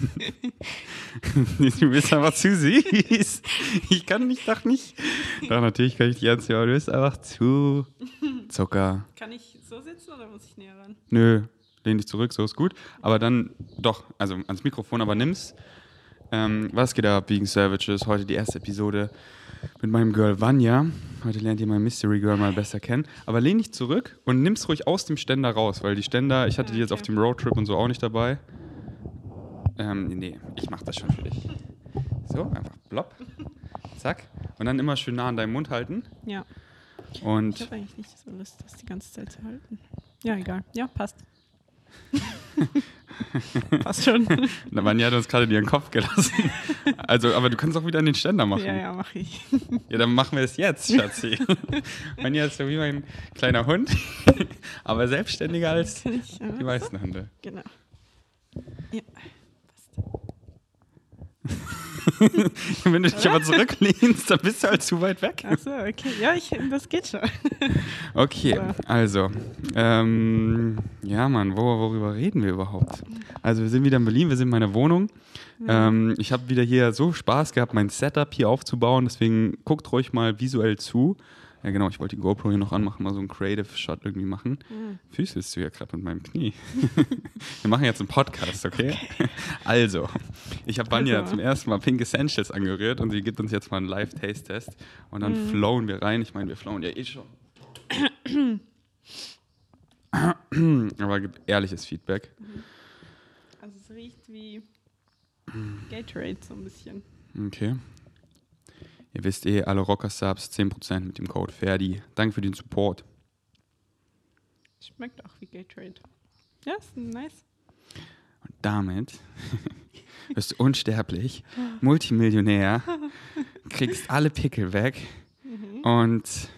du bist einfach zu süß. Ich kann nicht, doch nicht. Doch, natürlich kann ich dich anziehen, aber du bist einfach zu Zucker. Kann ich so sitzen oder muss ich näher ran? Nö, lehn dich zurück, so ist gut. Aber dann doch, also ans Mikrofon, aber nimm's. Ähm, was geht ab, Vegan Savages? Heute die erste Episode mit meinem Girl Vanya. Heute lernt ihr mein Mystery Girl mal besser kennen. Aber lehn dich zurück und nimm's ruhig aus dem Ständer raus, weil die Ständer, ich hatte die jetzt auf dem Roadtrip und so auch nicht dabei. Ähm, nee, ich mach das schon für dich. So, einfach plopp. Zack. Und dann immer schön nah an deinem Mund halten. Ja. Und Ich habe eigentlich nicht so Lust, das die ganze Zeit zu halten. Ja, egal. Ja, passt. passt schon. Na, Vanya hat uns gerade ihren Kopf gelassen. Also, aber du kannst auch wieder an den Ständer machen. ja, ja, mache ich. Ja, dann machen wir es jetzt, Schatzi. Vanya ist so wie mein kleiner Hund, aber selbstständiger als ich, die meisten Hunde. Genau. Ja, Wenn du dich aber zurücklehnst, dann bist du halt zu weit weg. Achso, okay. Ja, ich, das geht schon. Okay, So. also, ähm, ja, Mann, wo, worüber reden wir überhaupt? Also, wir sind wieder in Berlin, wir sind in meiner Wohnung. Ähm, ich habe wieder hier so Spaß gehabt, mein Setup hier aufzubauen, deswegen guckt ruhig mal visuell zu. Ja, genau, ich wollte die GoPro hier noch anmachen, mal so einen Creative Shot irgendwie machen. Füßelst du ja gerade mit meinem Knie. wir machen jetzt einen Podcast, okay? Also, ich habe Vanya Also. zum ersten Mal Pink Essentials angerührt und sie gibt uns jetzt mal einen Live-Taste-Test und dann flowen wir rein. Ich meine, wir flowen ja eh schon. Aber gibt ehrliches Feedback. Also es riecht wie Gatorade so ein bisschen. Okay. Ihr wisst eh, alle Rocker-Subs 10% mit dem Code Ferdi. Danke für den Support. Schmeckt auch wie Gatorade. Ja, ist nice. Und damit wirst du unsterblich, Multimillionär, kriegst alle Pickel weg und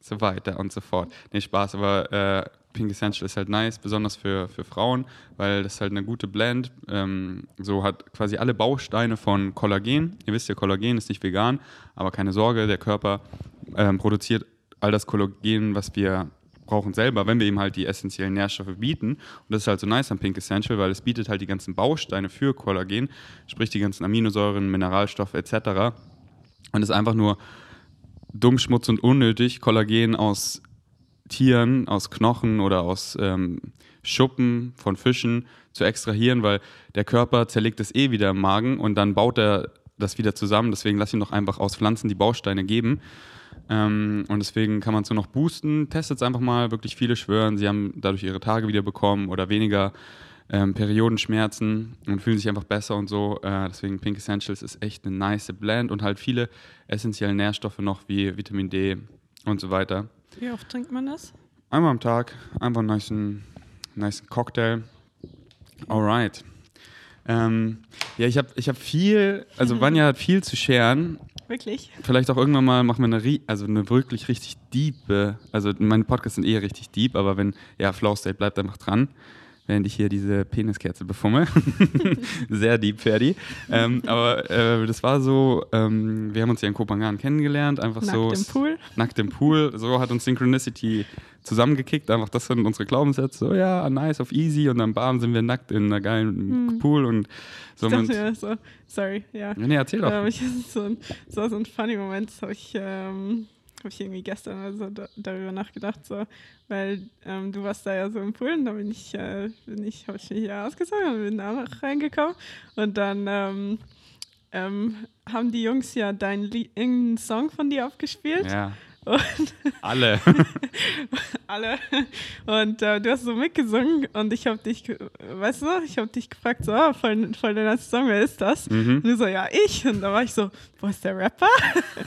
so weiter und so fort. Nee, Spaß, aber äh, Pink Essential ist halt nice, besonders für, für Frauen, weil das ist halt eine gute Blend. Ähm, so hat quasi alle Bausteine von Kollagen. Ihr wisst ja, Kollagen ist nicht vegan, aber keine Sorge, der Körper ähm, produziert all das Kollagen, was wir brauchen selber, wenn wir ihm halt die essentiellen Nährstoffe bieten. Und das ist halt so nice am Pink Essential, weil es bietet halt die ganzen Bausteine für Kollagen, sprich die ganzen Aminosäuren, Mineralstoffe etc. Und ist einfach nur dumm, Schmutz und unnötig, Kollagen aus Tieren, aus Knochen oder aus ähm, Schuppen von Fischen zu extrahieren, weil der Körper zerlegt es eh wieder im Magen und dann baut er das wieder zusammen. Deswegen lass ihn doch einfach aus Pflanzen die Bausteine geben. Ähm, und deswegen kann man es nur noch boosten. Testet es einfach mal. Wirklich viele schwören, sie haben dadurch ihre Tage wieder bekommen oder weniger ähm, Periodenschmerzen und fühlen sich einfach besser und so. Äh, deswegen Pink Essentials ist echt eine nice Blend und halt viele essentielle Nährstoffe noch wie Vitamin D und so weiter. Wie oft trinkt man das? Einmal am Tag, einfach einen nice, nice Cocktail. Alright. Ähm, ja, ich habe ich hab viel, also Vanya hat viel zu scheren. Wirklich? Vielleicht auch irgendwann mal machen wir eine, also eine wirklich richtig diepe, also meine Podcasts sind eh richtig deep, aber wenn, ja, Flow State bleibt einfach dran, während ich hier diese Peniskerze befummel. Sehr deep, Ferdi. Ähm, aber äh, das war so, ähm, wir haben uns ja in Kopenhagen kennengelernt, einfach Nackt so. im Pool? Nackt im Pool. So hat uns Synchronicity zusammengekickt. Einfach das sind unsere Glaubenssätze. So, ja, nice, auf easy. Und dann bam, sind wir nackt in einer geilen Pool und so. Ich dachte so, sorry, ja. Nee, erzähl doch. Ähm, ich, das war so ein funny Moment, das habe ich, ähm, hab ich irgendwie gestern oder so da, darüber nachgedacht, so, weil ähm, du warst da ja so im Pool und da bin ich, äh, bin ich, habe ich mich hier ausgezogen und bin da noch reingekommen. Und dann ähm, ähm, haben die Jungs ja deinen irgendeinen Song von dir aufgespielt. Ja, und alle. alle und äh, du hast so mitgesungen und ich habe dich, weißt du, ich habe dich gefragt, so, oh, voll, voll der nice Song, wer ist das? Mhm. Und du so, ja, ich. Und da war ich so, wo ist der Rapper?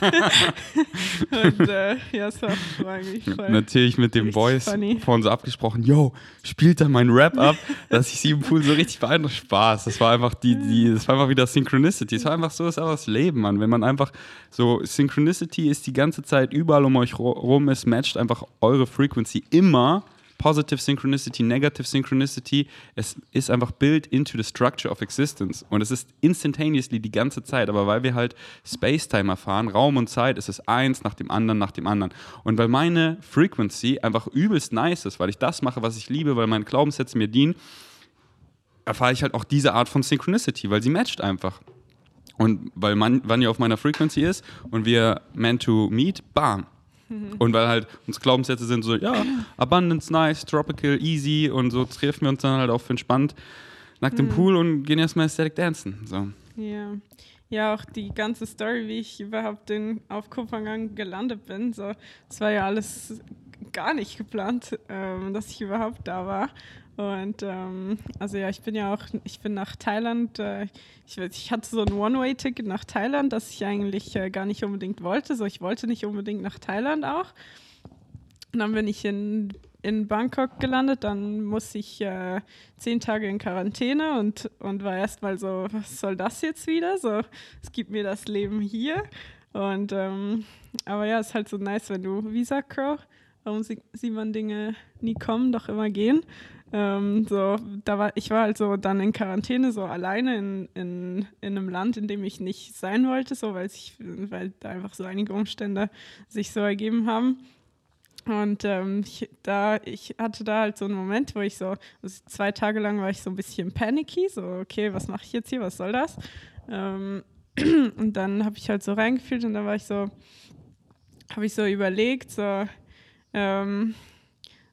und äh, ja, es war, war irgendwie voll. Natürlich mit dem Voice funny. vorhin so abgesprochen, yo, spielt da mein Rap ab, dass ich sie im Pool so richtig beeindruckt. Spaß. Das war einfach die, die, das war einfach wieder Synchronicity. Es war einfach so, ist einfach das Leben, Mann. Wenn man einfach so, Synchronicity ist die ganze Zeit überall um euch rum, es matcht einfach eure Frequency immer. Positive Synchronicity, Negative Synchronicity, es ist einfach built into the structure of existence. Und es ist instantaneously die ganze Zeit. Aber weil wir halt Space-Time erfahren, Raum und Zeit, ist es eins nach dem anderen, nach dem anderen. Und weil meine Frequency einfach übelst nice ist, weil ich das mache, was ich liebe, weil meine Glaubenssätze mir dienen, erfahre ich halt auch diese Art von Synchronicity, weil sie matcht einfach. Und weil man, wann ihr auf meiner Frequency ist und wir meant to meet, bam. Und weil halt uns Glaubenssätze sind so, ja, Abundance, nice, tropical, easy und so treffen wir uns dann halt auf entspannt nackt im Pool und gehen erstmal Aesthetic dancen. So. Ja. Ja, auch die ganze Story, wie ich überhaupt in, auf Kopenhagen gelandet bin. So, das war ja alles gar nicht geplant, ähm, dass ich überhaupt da war. Und ähm, also ja, ich bin ja auch, ich bin nach Thailand, äh, ich, ich, hatte so ein One-Way-Ticket nach Thailand, das ich eigentlich äh, gar nicht unbedingt wollte. So, ich wollte nicht unbedingt nach Thailand auch. Und dann bin ich in, in Bangkok gelandet, dann musste ich äh, zehn Tage in Quarantäne und, und war erstmal so, was soll das jetzt wieder? So, es gibt mir das Leben hier. Und ähm, aber ja, es ist halt so nice, wenn du Visa Crow, warum sieht man Dinge nie kommen, doch immer gehen. Ähm, so, da war, ich war halt so dann in Quarantäne, so alleine in, in, in einem Land, in dem ich nicht sein wollte, so weil ich, weil da einfach so einige Umstände sich so ergeben haben. Und ähm, ich, da, ich hatte da halt so einen Moment, wo ich so, also zwei Tage lang war ich so ein bisschen panicky, so, okay, was mache ich jetzt hier, was soll das? Ähm, und dann habe ich halt so reingefühlt und dann war ich so, habe ich so überlegt, so, ähm,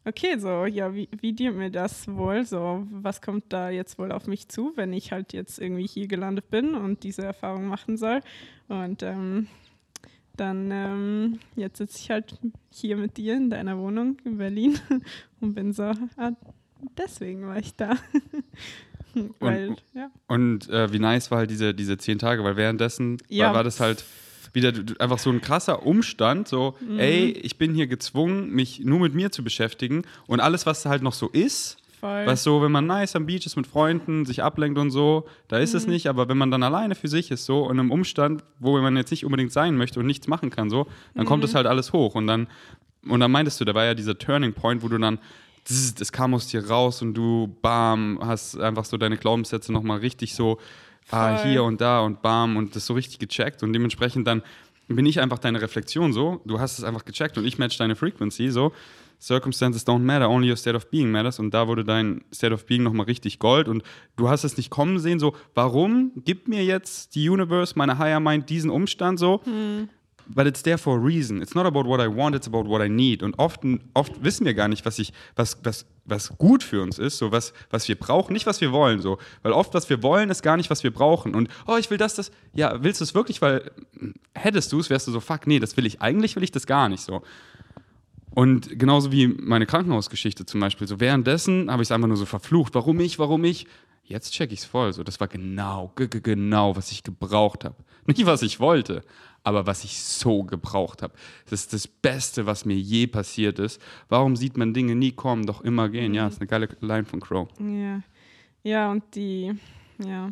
okay, so, ja, wie, wie dient mir das wohl? So, was kommt da jetzt wohl auf mich zu, wenn ich halt jetzt irgendwie hier gelandet bin und diese Erfahrung machen soll? Und ähm, dann, ähm, jetzt sitze ich halt hier mit dir in deiner Wohnung in Berlin und bin so, ah, deswegen war ich da. weil, und ja. und äh, wie nice war halt diese, diese zehn Tage, weil währenddessen ja. war, war das halt wieder einfach so ein krasser Umstand, so, mhm. ey, ich bin hier gezwungen, mich nur mit mir zu beschäftigen und alles, was halt noch so ist, Voll. was so, wenn man nice am Beach ist mit Freunden, sich ablenkt und so, da ist mhm. es nicht, aber wenn man dann alleine für sich ist, so, in einem Umstand, wo man jetzt nicht unbedingt sein möchte und nichts machen kann, so, dann mhm. kommt das halt alles hoch und dann, und dann meintest du, da war ja dieser Turning Point, wo du dann das kam aus dir raus und du, bam, hast einfach so deine Glaubenssätze nochmal richtig so ah, hier und da und bam und das so richtig gecheckt und dementsprechend dann bin ich einfach deine Reflexion so, du hast es einfach gecheckt und ich match deine Frequency so. Circumstances don't matter, only your state of being matters. Und da wurde dein State of Being nochmal richtig Gold. Und du hast es nicht kommen sehen, so, warum gibt mir jetzt die Universe, meine Higher Mind, diesen Umstand so? Hm but it's there for a reason. It's not about what I want, it's about what I need. Und oft, oft wissen wir gar nicht, was, ich, was, was, was gut für uns ist, so was, was wir brauchen, nicht was wir wollen. So. Weil oft, was wir wollen, ist gar nicht, was wir brauchen. Und, oh, ich will das, das. Ja, willst du es wirklich? Weil hättest du es, wärst du so, fuck, nee, das will ich. Eigentlich will ich das gar nicht so. Und genauso wie meine Krankenhausgeschichte zum Beispiel. So währenddessen habe ich es einfach nur so verflucht. Warum ich, warum ich? Jetzt check ich es voll. So, das war genau, genau, was ich gebraucht habe. Nicht, was ich wollte, aber was ich so gebraucht habe. Das ist das Beste, was mir je passiert ist. Warum sieht man Dinge nie kommen, doch immer gehen? Ja, ist eine geile Line von Crow. Ja, ja und die, ja,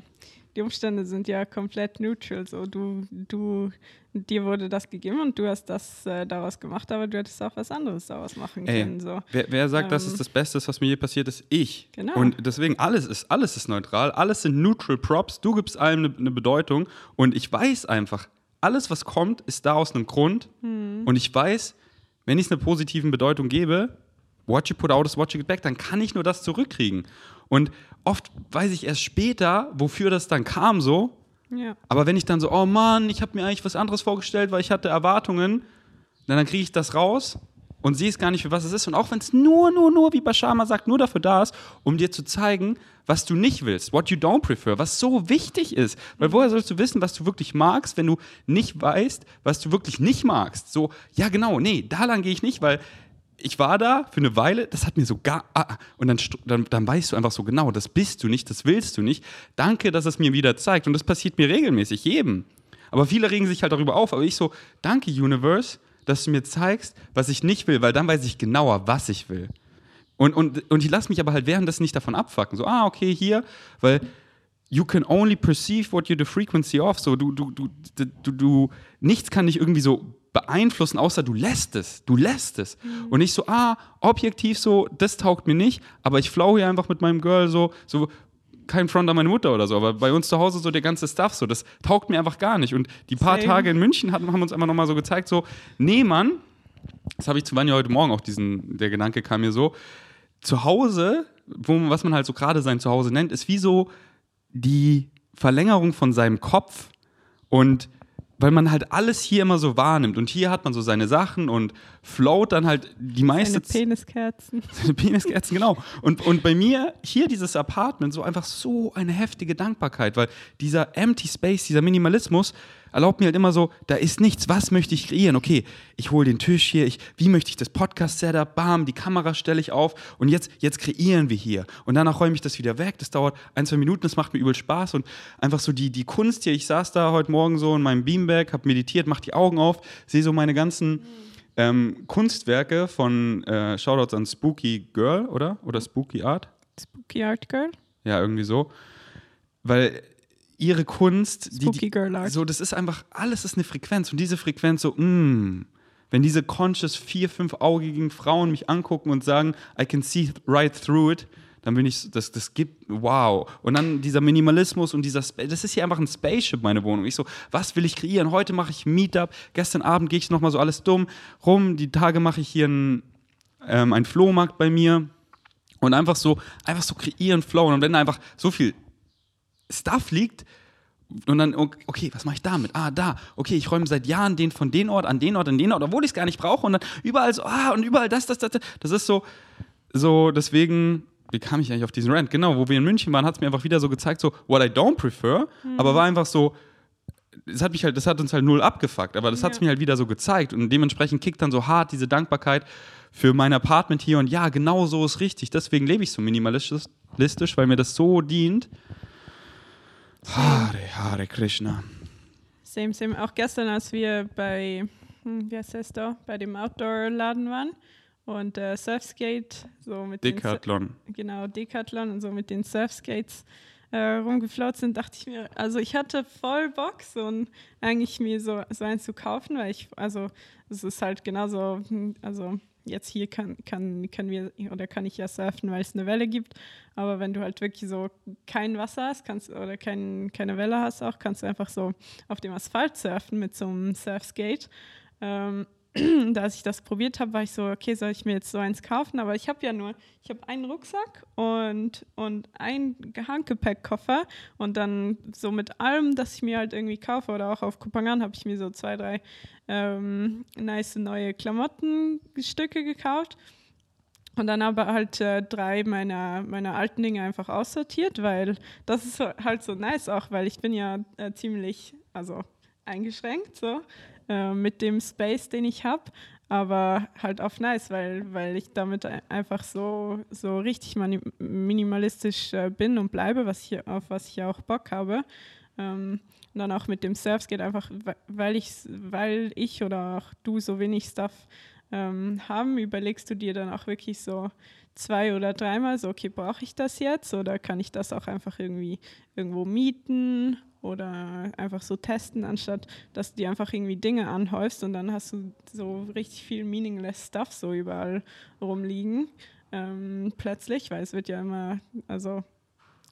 die Umstände sind ja komplett neutral. So, du, du, dir wurde das gegeben und du hast das äh, daraus gemacht, aber du hättest auch was anderes daraus machen Ey, können. So. Wer, wer sagt, ähm, das ist das Beste, was mir je passiert ist? Ich. Genau. Und deswegen, alles ist, alles ist neutral, alles sind neutral Props, du gibst allem eine, eine Bedeutung und ich weiß einfach, alles, was kommt, ist da aus einem Grund. Hm. Und ich weiß, wenn ich es eine positive Bedeutung gebe, what you put out is what you get back, dann kann ich nur das zurückkriegen. Und oft weiß ich erst später, wofür das dann kam so. Ja. Aber wenn ich dann so, oh Mann, ich habe mir eigentlich was anderes vorgestellt, weil ich hatte Erwartungen, dann, dann kriege ich das raus und es gar nicht, für was es ist. Und auch wenn es nur, nur, nur, wie Bashama sagt, nur dafür da ist, um dir zu zeigen, was du nicht willst, what you don't prefer, was so wichtig ist. Weil woher sollst du wissen, was du wirklich magst, wenn du nicht weißt, was du wirklich nicht magst? So, ja genau, nee, da lang gehe ich nicht, weil ich war da für eine Weile, das hat mir so gar. Ah, ah, und dann, dann, dann weißt du einfach so genau, das bist du nicht, das willst du nicht. Danke, dass es mir wieder zeigt. Und das passiert mir regelmäßig, jedem. Aber viele regen sich halt darüber auf. Aber ich so, danke, Universe dass du mir zeigst, was ich nicht will, weil dann weiß ich genauer, was ich will. Und, und, und ich lasse mich aber halt währenddessen nicht davon abfacken. So, ah, okay, hier, weil you can only perceive what you're the frequency of. So, du, du, du, du, du, nichts kann dich irgendwie so beeinflussen, außer du lässt es. Du lässt es. Mhm. Und nicht so, ah, objektiv so, das taugt mir nicht, aber ich flow hier einfach mit meinem Girl so, so, kein Front an meine Mutter oder so, aber bei uns zu Hause so der ganze Stuff so, das taugt mir einfach gar nicht. Und die paar Same. Tage in München hatten, haben uns einfach nochmal so gezeigt, so, nee, Mann, das habe ich zu Vanja heute Morgen auch diesen, der Gedanke kam mir so, zu Hause wo, was man halt so gerade sein Zuhause nennt, ist wie so die Verlängerung von seinem Kopf und weil man halt alles hier immer so wahrnimmt und hier hat man so seine Sachen und float dann halt die meiste Seine Peniskerzen. Seine Peniskerzen, genau. Und, und bei mir hier dieses Apartment so einfach so eine heftige Dankbarkeit, weil dieser Empty Space, dieser Minimalismus erlaubt mir halt immer so, da ist nichts, was möchte ich kreieren? Okay, ich hole den Tisch hier, ich, wie möchte ich das Podcast-Setup, bam, die Kamera stelle ich auf und jetzt, jetzt kreieren wir hier. Und danach räume ich das wieder weg, das dauert ein, zwei Minuten, das macht mir übel Spaß und einfach so die, die Kunst hier, ich saß da heute Morgen so in meinem Beanbag, habe meditiert, mach die Augen auf, sehe so meine ganzen ähm, Kunstwerke von äh, Shoutouts an Spooky Girl, oder? Oder Spooky Art? Spooky Art Girl. Ja, irgendwie so. Weil ihre Kunst, die, Spooky die, Girl Art. so, das ist einfach, alles ist eine Frequenz und diese Frequenz so, mm, wenn diese conscious vier, fünfaugigen Frauen mich angucken und sagen, I can see right through it, dann bin ich, das, das gibt, wow. Und dann dieser Minimalismus und dieser, das ist hier einfach ein Spaceship, meine Wohnung. Ich so, was will ich kreieren? Heute mache ich Meetup, gestern Abend gehe ich nochmal so alles dumm rum, die Tage mache ich hier einen ähm, einen Flohmarkt bei mir und einfach so, einfach so kreieren, flowen. Und wenn da einfach so viel Stuff liegt, und dann, okay, was mache ich damit? Ah, da. Okay, ich räume seit Jahren den von den Ort an den Ort an den Ort, obwohl ich es gar nicht brauche. Und dann überall so, ah, und überall das, das, das. Das Das ist so, so, deswegen, wie kam ich eigentlich auf diesen Rant? Genau, wo wir in München waren, hat es mir einfach wieder so gezeigt, so, what I don't prefer, aber war einfach so, das hat mich halt, das hat uns halt null abgefuckt, aber das hat es mir halt wieder so gezeigt und dementsprechend kickt dann so hart diese Dankbarkeit für mein Apartment hier und ja, genau so ist richtig. Deswegen lebe ich so minimalistisch, listisch, weil mir das so dient. Hare, Hare Krishna. Same, same. Auch gestern, als wir bei, hm, wie heißt das da, bei dem Outdoor-Laden waren und äh, Surfskate, so mit den Decathlon. genau, Decathlon und so mit den Surfskates äh, rumgeflaut sind, dachte ich mir, also ich hatte voll Bock, so ein, eigentlich mir so, so eins zu kaufen, weil ich, also es ist halt genauso, hm, also jetzt hier kann, kann, können wir oder kann ich ja surfen, weil es eine Welle gibt, aber wenn du halt wirklich so kein Wasser hast kannst, oder kein, keine Welle hast auch, kannst du einfach so auf dem Asphalt surfen mit so einem Surfskate. Ähm, als ich das probiert habe, war ich so, okay, soll ich mir jetzt so eins kaufen? Aber ich habe ja nur, ich habe einen Rucksack und, und einen Handgepäckkoffer und dann so mit allem, das ich mir halt irgendwie kaufe oder auch auf Kupangan habe ich mir so zwei, drei ähm, nice neue Klamottenstücke gekauft. Und dann aber halt äh, drei meiner, meiner alten Dinge einfach aussortiert, weil das ist halt so nice auch, weil ich bin ja äh, ziemlich, also eingeschränkt so äh, mit dem Space, den ich habe, aber halt auf nice, weil, weil ich damit ein- einfach so, so richtig minimalistisch äh, bin und bleibe, was ich, auf was ich ja auch Bock habe. Ähm, und dann auch mit dem Surfskate einfach, we- weil ich, weil ich oder auch du so wenig Stuff ähm, haben, überlegst du dir dann auch wirklich so zwei oder dreimal so, okay, brauche ich das jetzt oder kann ich das auch einfach irgendwie irgendwo mieten oder einfach so testen, anstatt dass du dir einfach irgendwie Dinge anhäufst und dann hast du so richtig viel meaningless Stuff so überall rumliegen ähm, plötzlich, weil es wird ja immer, also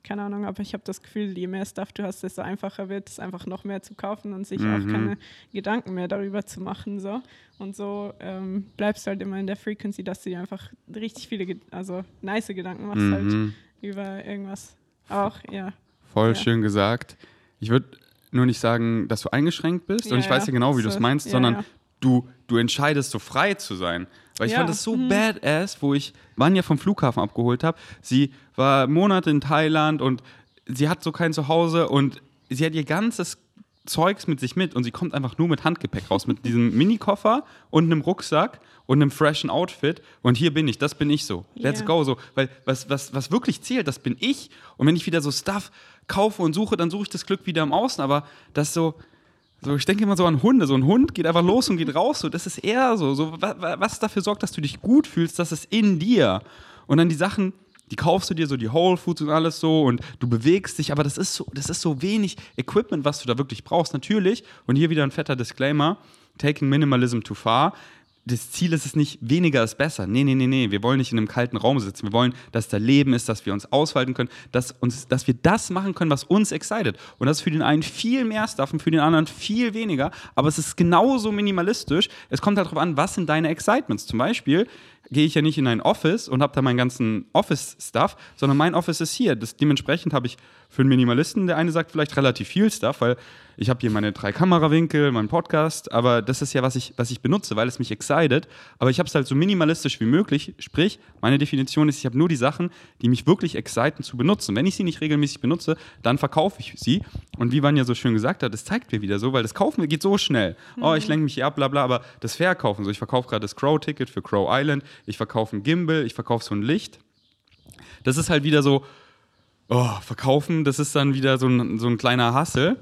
keine Ahnung, aber ich habe das Gefühl, je mehr Stuff du hast, desto einfacher wird es einfach noch mehr zu kaufen und sich auch Mhm. keine Gedanken mehr darüber zu machen. So. Und so ähm, bleibst du halt immer in der Frequency, dass du dir einfach richtig viele, also nice Gedanken machst halt Mhm. über irgendwas. Auch, ja. Voll Ja. schön gesagt. Ich würde nur nicht sagen, dass du eingeschränkt bist und Ja, ich weiß ja genau, wie du es meinst, ja, sondern ja. du, du entscheidest, so frei zu sein. Weil ich fand das so mhm. badass, wo ich Vanya vom Flughafen abgeholt habe. Sie war Monate in Thailand und sie hat so kein Zuhause und sie hat ihr ganzes Zeugs mit sich mit und sie kommt einfach nur mit Handgepäck raus, mit diesem Minikoffer und einem Rucksack und einem freshen Outfit und hier bin ich, das bin ich so. Let's Ja. go so, weil was, was, was wirklich zählt, das bin ich und wenn ich wieder so Stuff kaufe und suche, dann suche ich das Glück wieder im Außen, aber das so, so, ich denke immer so an Hunde. So ein Hund geht einfach los und geht raus. So, das ist eher so. so wa- wa- was dafür sorgt, dass du dich gut fühlst, das ist in dir. Und dann die Sachen, die kaufst du dir, so die Whole Foods und alles so und du bewegst dich, aber das ist so, das ist so wenig Equipment, was du da wirklich brauchst. Natürlich, und hier wieder ein fetter Disclaimer: Taking Minimalism too far. Das Ziel ist es nicht, weniger ist besser. Nee, nee, nee, nee. Wir wollen nicht in einem kalten Raum sitzen. Wir wollen, dass da Leben ist, dass wir uns ausfalten können, dass, uns, dass wir das machen können, was uns excited. Und das ist für den einen viel mehr Stuff und für den anderen viel weniger. Aber es ist genauso minimalistisch. Es kommt halt darauf an, was sind deine Excitements. Zum Beispiel, gehe ich ja nicht in ein Office und habe da meinen ganzen Office-Stuff, sondern mein Office ist hier. Das, dementsprechend habe ich für einen Minimalisten, der eine sagt vielleicht relativ viel Stuff, weil ich habe hier meine drei Kamerawinkel, meinen Podcast, aber das ist ja, was ich, was ich benutze, weil es mich excited. Aber ich habe es halt so minimalistisch wie möglich. Sprich, meine Definition ist, ich habe nur die Sachen, die mich wirklich exciten zu benutzen. Wenn ich sie nicht regelmäßig benutze, dann verkaufe ich sie. Und wie Vanja so schön gesagt hat, das zeigt mir wieder so, weil das Kaufen geht so schnell. Mhm. Oh, ich lenke mich hier ab, bla bla, aber das Verkaufen, so ich verkaufe gerade das Crow-Ticket für Crow Island, ich verkaufe ein Gimbal, ich verkaufe so ein Licht. Das ist halt wieder so, oh, verkaufen, das ist dann wieder so ein, so ein kleiner Hassel.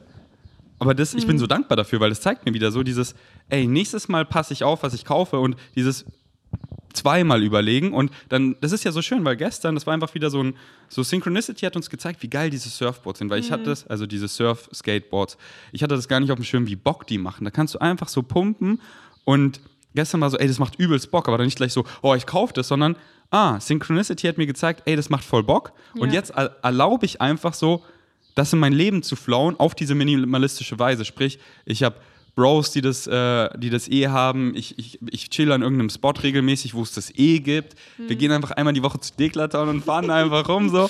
Aber das, mhm. ich bin mhm. so dankbar dafür, weil das zeigt mir wieder so dieses, ey, nächstes Mal passe ich auf, was ich kaufe und dieses zweimal überlegen und dann, das ist ja so schön, weil gestern, das war einfach wieder so ein, so Synchronicity hat uns gezeigt, wie geil diese Surfboards sind, weil mhm. ich hatte das, also diese Surf-Skateboards, ich hatte das gar nicht auf dem Schirm, wie Bock die machen. Da kannst du einfach so pumpen und gestern war so, ey, das macht übelst Bock, aber dann nicht gleich so, oh, ich kaufe das, sondern, ah, Synchronicity hat mir gezeigt, ey, das macht voll Bock ja. und jetzt erlaube ich einfach so, das in mein Leben zu flowen auf diese minimalistische Weise. Sprich, ich habe Bros, die das, äh, die das eh haben. Ich, ich, ich chill an irgendeinem Spot regelmäßig, wo es das eh gibt. Mhm. Wir gehen einfach einmal die Woche zu Deklaton und fahren einfach rum. So.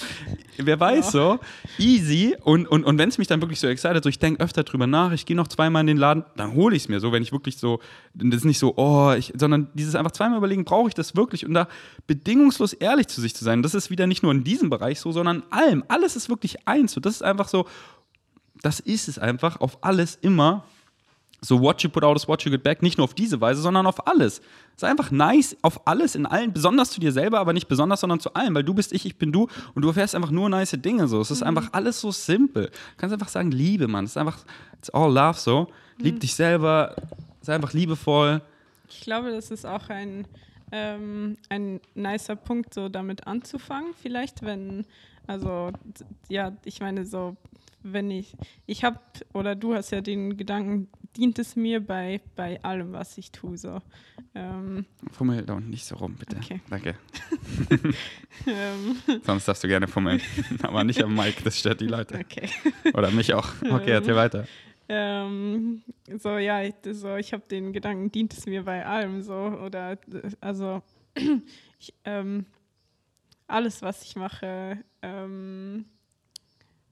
Wer weiß ja. so. Easy. Und, und, und wenn es mich dann wirklich so excited, so ich denke öfter drüber nach, ich gehe noch zweimal in den Laden, dann hole ich es mir so, wenn ich wirklich so, das ist nicht so, oh, ich, sondern dieses einfach zweimal überlegen, brauche ich das wirklich? Und da bedingungslos ehrlich zu sich zu sein. Das ist wieder nicht nur in diesem Bereich so, sondern allem. Alles ist wirklich eins. Und das ist einfach so, das ist es einfach auf alles immer so what you put out is what you get back, nicht nur auf diese Weise, sondern auf alles. Sei einfach nice auf alles, in allen, besonders zu dir selber, aber nicht besonders, sondern zu allem, weil du bist ich, ich bin du und du erfährst einfach nur nice Dinge so. Es ist mhm. einfach alles so simpel. Du kannst einfach sagen, Liebe, Mann. Es ist einfach, it's all love so. Lieb mhm. dich selber, sei einfach liebevoll. Ich glaube, das ist auch ein, ähm, ein nicer Punkt, so damit anzufangen, vielleicht, wenn, also, ja, ich meine, so wenn ich, ich habe, oder du hast ja den Gedanken, dient es mir bei, bei allem, was ich tue. So. Ähm, Fummel da unten nicht so rum, bitte. Okay. Danke. Ähm. Sonst darfst du gerne fummeln. Aber nicht am Mic, das stört die Leute. Okay. Oder mich auch. Okay, erzähl ähm, weiter. Ähm, so, ja, ich, so, ich habe den Gedanken, dient es mir bei allem so. Oder, also, ich, ähm, alles, was ich mache, ähm,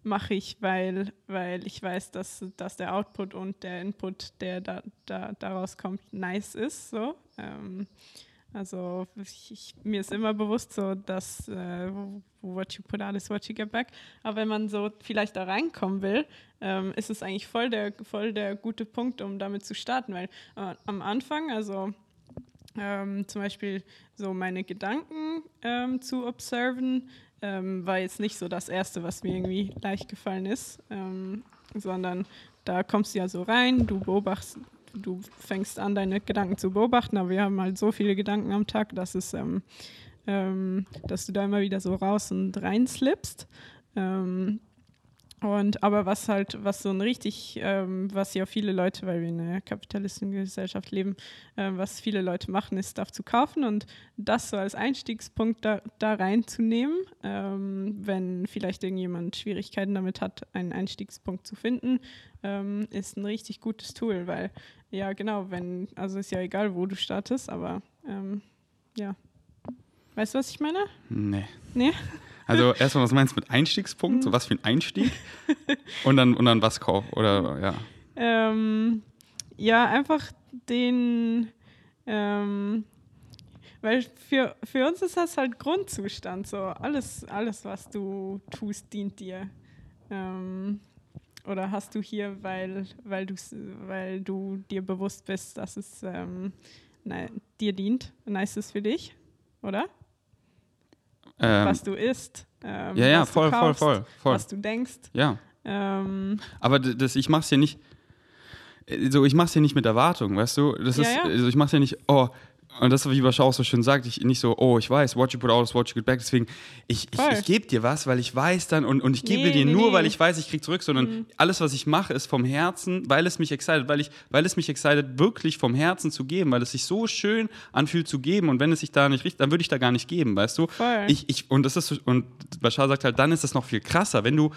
mache ich, weil, weil ich weiß, dass, dass der Output und der Input, der da, da, daraus kommt, nice ist. So. Ähm, also ich, ich, mir ist immer bewusst so, dass äh, what you put out is what you get back. Aber wenn man so vielleicht da reinkommen will, ähm, ist es eigentlich voll der, voll der gute Punkt, um damit zu starten. Weil äh, am Anfang, also ähm, zum Beispiel so meine Gedanken ähm, zu observen, ähm, war jetzt nicht so das Erste, was mir irgendwie leicht gefallen ist, ähm, sondern da kommst du ja so rein, du beobachtest, du fängst an, deine Gedanken zu beobachten, aber wir haben halt so viele Gedanken am Tag, dass es, ähm, ähm dass du da immer wieder so raus und rein slippst. Ähm, und aber was halt, was so ein richtig, ähm, was ja viele Leute, weil wir in einer kapitalistischen Gesellschaft leben, äh, was viele Leute machen, ist Stuff zu kaufen und das so als Einstiegspunkt da, da reinzunehmen, ähm, wenn vielleicht irgendjemand Schwierigkeiten damit hat, einen Einstiegspunkt zu finden, ähm, ist ein richtig gutes Tool, weil ja genau, wenn, also ist ja egal, wo du startest, aber ähm, ja. Weißt du, was ich meine? Nee. Nee? Also erstmal, was meinst du mit Einstiegspunkt? So was für ein Einstieg? Und dann, und dann was kauf? Oder ja. Ähm, ja, einfach den, ähm, weil für, für uns ist das halt Grundzustand. So alles, alles, was du tust, dient dir. Ähm, oder hast du hier, weil, weil, weil du dir bewusst bist, dass es ähm, na, dir dient, nice ist für dich, oder? Ähm, was du isst, ähm, ja, ja, was voll, du kaufst, voll, voll, voll. was du denkst. Ja. Ähm, Aber das, ich mach's ja nicht, äh, so, ich mach's ja nicht mit Erwartung, weißt du? Das ja, ist, ja. Also ich mach's ja nicht, oh, und das, wie Waschau auch so schön sagt, ich nicht so, oh, ich weiß, what you put out is what you get back. Deswegen, ich, ich, ich gebe dir was, weil ich weiß dann und, und ich gebe nee, dir nee, nur, nee. weil ich weiß, ich krieg zurück, sondern mhm. alles, was ich mache, ist vom Herzen, weil es mich excited, weil ich, weil es mich excited, wirklich vom Herzen zu geben, weil es sich so schön anfühlt zu geben. Und wenn es sich da nicht richtig, dann würde ich da gar nicht geben, weißt du? Voll. Ich, ich, und das ist, und Bashar sagt halt, dann ist das noch viel krasser, wenn du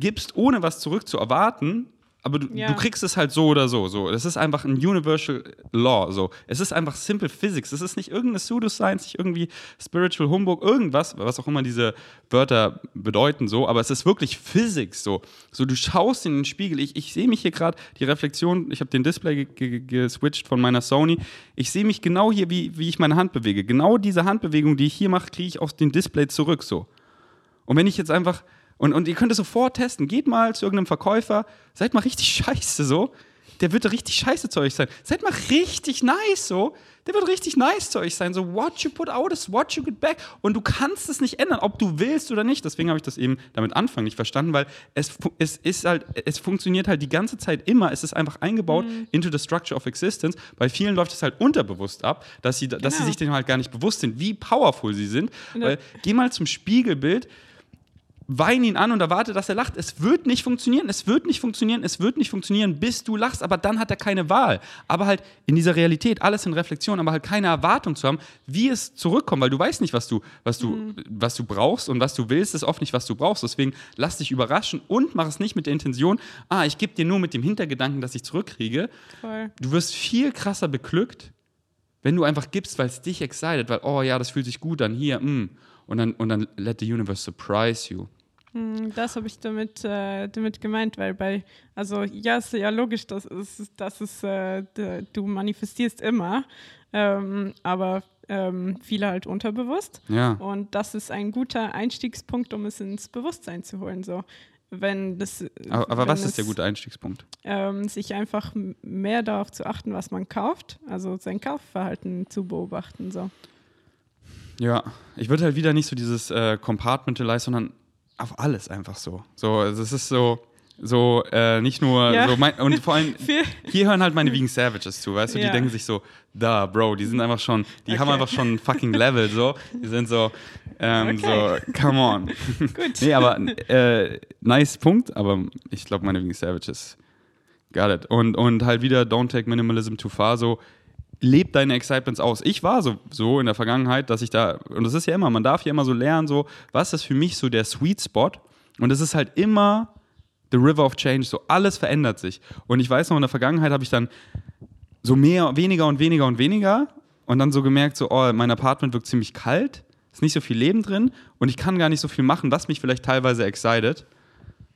gibst, ohne was zurück zu erwarten, aber du, Ja. du kriegst es halt so oder so. so. Das ist einfach ein Universal Law. So. Es ist einfach Simple Physics. Es ist nicht irgendeine Pseudoscience, nicht irgendwie Spiritual Humbug, irgendwas, was auch immer diese Wörter bedeuten, so. Aber es ist wirklich Physics. So, so du schaust in den Spiegel. Ich, ich sehe mich hier gerade, die Reflexion, ich habe den Display ge ge geswitcht von meiner Sony. Ich sehe mich genau hier, wie, wie ich meine Hand bewege. Genau diese Handbewegung, die ich hier mache, kriege ich aus dem Display zurück. So. Und wenn ich jetzt einfach, und, und ihr könnt es sofort testen, geht mal zu irgendeinem Verkäufer, seid mal richtig scheiße so. Der wird richtig scheiße zu euch sein. Seid mal richtig nice so. Der wird richtig nice zu euch sein. So, what you put out is what you get back. Und du kannst es nicht ändern, ob du willst oder nicht. Deswegen habe ich das eben damit Anfang nicht verstanden, weil es, es ist halt, es funktioniert halt die ganze Zeit immer. Es ist einfach eingebaut into the structure of existence. Bei vielen läuft es halt unterbewusst ab, dass sie, dass sie Genau. sich dem halt gar nicht bewusst sind, wie powerful sie sind. Und Weil, geh mal zum Spiegelbild, wein ihn an und erwarte, dass er lacht. Es wird nicht funktionieren, es wird nicht funktionieren, es wird nicht funktionieren, bis du lachst, aber dann hat er keine Wahl. Aber halt in dieser Realität, alles in Reflexion, aber halt keine Erwartung zu haben, wie es zurückkommt, weil du weißt nicht, was du, was du, was du brauchst und was du willst, ist oft nicht, was du brauchst. Deswegen lass dich überraschen und mach es nicht mit der Intention, ah, ich gebe dir nur mit dem Hintergedanken, dass ich zurückkriege. Voll. Du wirst viel krasser beglückt, wenn du einfach gibst, weil es dich excited, weil, oh ja, das fühlt sich gut an, hier, mm. Und dann, und dann let the universe surprise you. Hm, Das habe ich damit, äh, damit gemeint, weil bei, also ja, ist ja logisch, dass es, dass es äh, du manifestierst immer, ähm, aber ähm, viele halt unterbewusst. Ja. Und das ist ein guter Einstiegspunkt, um es ins Bewusstsein zu holen. So. Wenn das, Aber, aber wenn was es, ist der gute Einstiegspunkt? Ähm, sich einfach mehr darauf zu achten, was man kauft, also sein Kaufverhalten zu beobachten. So. Ja, ich würde halt wieder nicht so dieses äh, Compartmentalize, sondern auf alles einfach so. So, also es ist so, so äh, nicht nur Ja. so mein, und vor allem hier hören halt meine Vegan Savages zu, weißt du? Die Ja. denken sich so, da, Bro, die sind einfach schon, die haben Okay. einfach schon ein fucking Level, so. Die sind so, ähm, Okay. so, come on. Gut. nee, aber äh, nice Punkt, aber ich glaube, meine Vegan Savages got it. Und, und halt wieder, don't take minimalism too far, so, leb deine Excitements aus. Ich war so, so in der Vergangenheit, dass ich da, und das ist ja immer, man darf ja immer so lernen, so, was ist für mich so der Sweet Spot? Und es ist halt immer the river of change, so alles verändert sich. Und ich weiß noch, in der Vergangenheit habe ich dann so mehr, weniger und weniger und weniger und dann so gemerkt, so, oh, mein Apartment wirkt ziemlich kalt, ist nicht so viel Leben drin und ich kann gar nicht so viel machen, was mich vielleicht teilweise excited,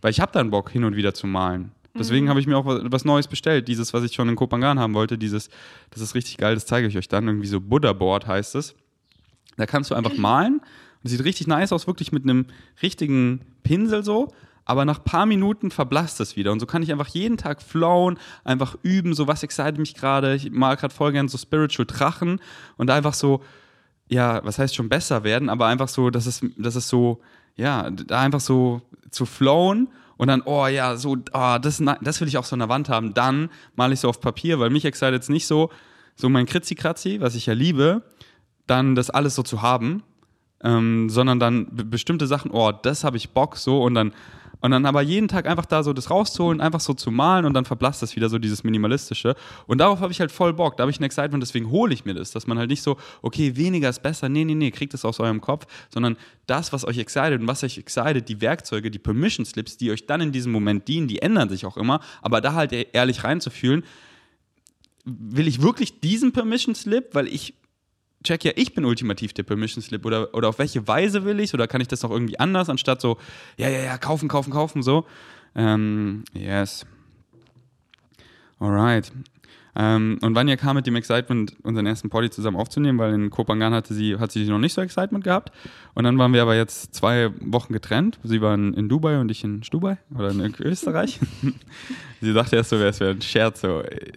weil ich habe dann Bock, hin und wieder zu malen. Deswegen habe ich mir auch was, Neues bestellt, dieses, was ich schon in Kopangan haben wollte, dieses, das ist richtig geil, das zeige ich euch dann, irgendwie so Buddha Board heißt es. Da kannst du einfach malen. Und es sieht richtig nice aus, wirklich mit einem richtigen Pinsel so. Aber nach ein paar Minuten verblasst es wieder. Und so kann ich einfach jeden Tag flowen, einfach üben, so was excited mich gerade. Ich mag gerade voll gern so Spiritual Drachen. Und einfach so, ja, was heißt schon besser werden, aber einfach so, dass es, dass es so, ja, da einfach so zu flowen und dann, oh ja, so, oh, das, das will ich auch so an der Wand haben. Dann male ich so auf Papier, weil mich excited es nicht so, so mein Kritzi-Kratzi, was ich ja liebe, dann das alles so zu haben, ähm, sondern dann be- bestimmte Sachen, oh, das habe ich Bock so und dann und dann aber jeden Tag einfach da so das rauszuholen, einfach so zu malen und dann verblasst das wieder so dieses Minimalistische. Und darauf habe ich halt voll Bock. Da habe ich ein Excitement, deswegen hole ich mir das. Dass man halt nicht so, okay, weniger ist besser. Nee, nee, nee, kriegt das aus eurem Kopf. Sondern das, was euch excited und was euch excited, die Werkzeuge, die Permission Slips, die euch dann in diesem Moment dienen, die ändern sich auch immer. Aber da halt ehrlich reinzufühlen, will ich wirklich diesen Permission Slip, weil ich check ja, ich bin ultimativ der Permission Slip oder, oder auf welche Weise will ich oder kann ich das noch irgendwie anders, anstatt so, ja, ja, ja, kaufen, kaufen, kaufen, so. Ähm, yes. Alright. Ähm, und Vanya kam mit dem Excitement, unseren ersten Party zusammen aufzunehmen, weil in Kopangan hatte sie, hat sie noch nicht so Excitement gehabt. Und dann waren wir aber jetzt zwei Wochen getrennt. Sie waren in Dubai und ich in Stubai oder in Österreich. sie dachte erst so, es wäre ein Scherz, so äh,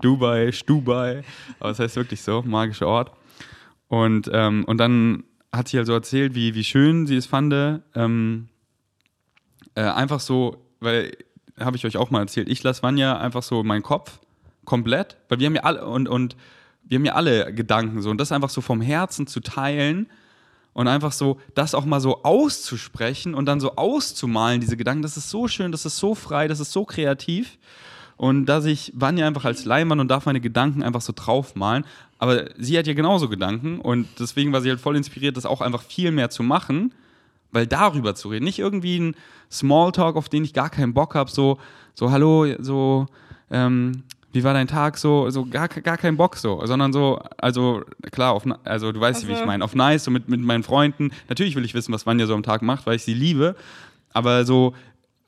Dubai, Stubai. Aber es heißt wirklich so, magischer Ort. Und, ähm, und dann hat sie halt so erzählt, wie, wie schön sie es fand, ähm, äh, einfach so, weil, habe ich euch auch mal erzählt, ich lasse Vanya einfach so meinen Kopf komplett, weil wir haben ja alle, und, und wir haben ja alle Gedanken so, und das einfach so vom Herzen zu teilen und einfach so, das auch mal so auszusprechen und dann so auszumalen, diese Gedanken, das ist so schön, das ist so frei, das ist so kreativ. Und dass ich Vanya einfach als Leinwand und darf meine Gedanken einfach so draufmalen. Aber sie hat ja genauso Gedanken und deswegen war sie halt voll inspiriert, das auch einfach viel mehr zu machen. Weil darüber zu reden, nicht irgendwie ein Smalltalk, auf den ich gar keinen Bock habe, so, so, hallo, so, ähm, wie war dein Tag so, so gar, gar keinen Bock so, sondern so, also klar, auf, also du weißt, Also- wie ich meine, auf nice, so mit, mit meinen Freunden. Natürlich will ich wissen, was Vanja so am Tag macht, weil ich sie liebe, aber so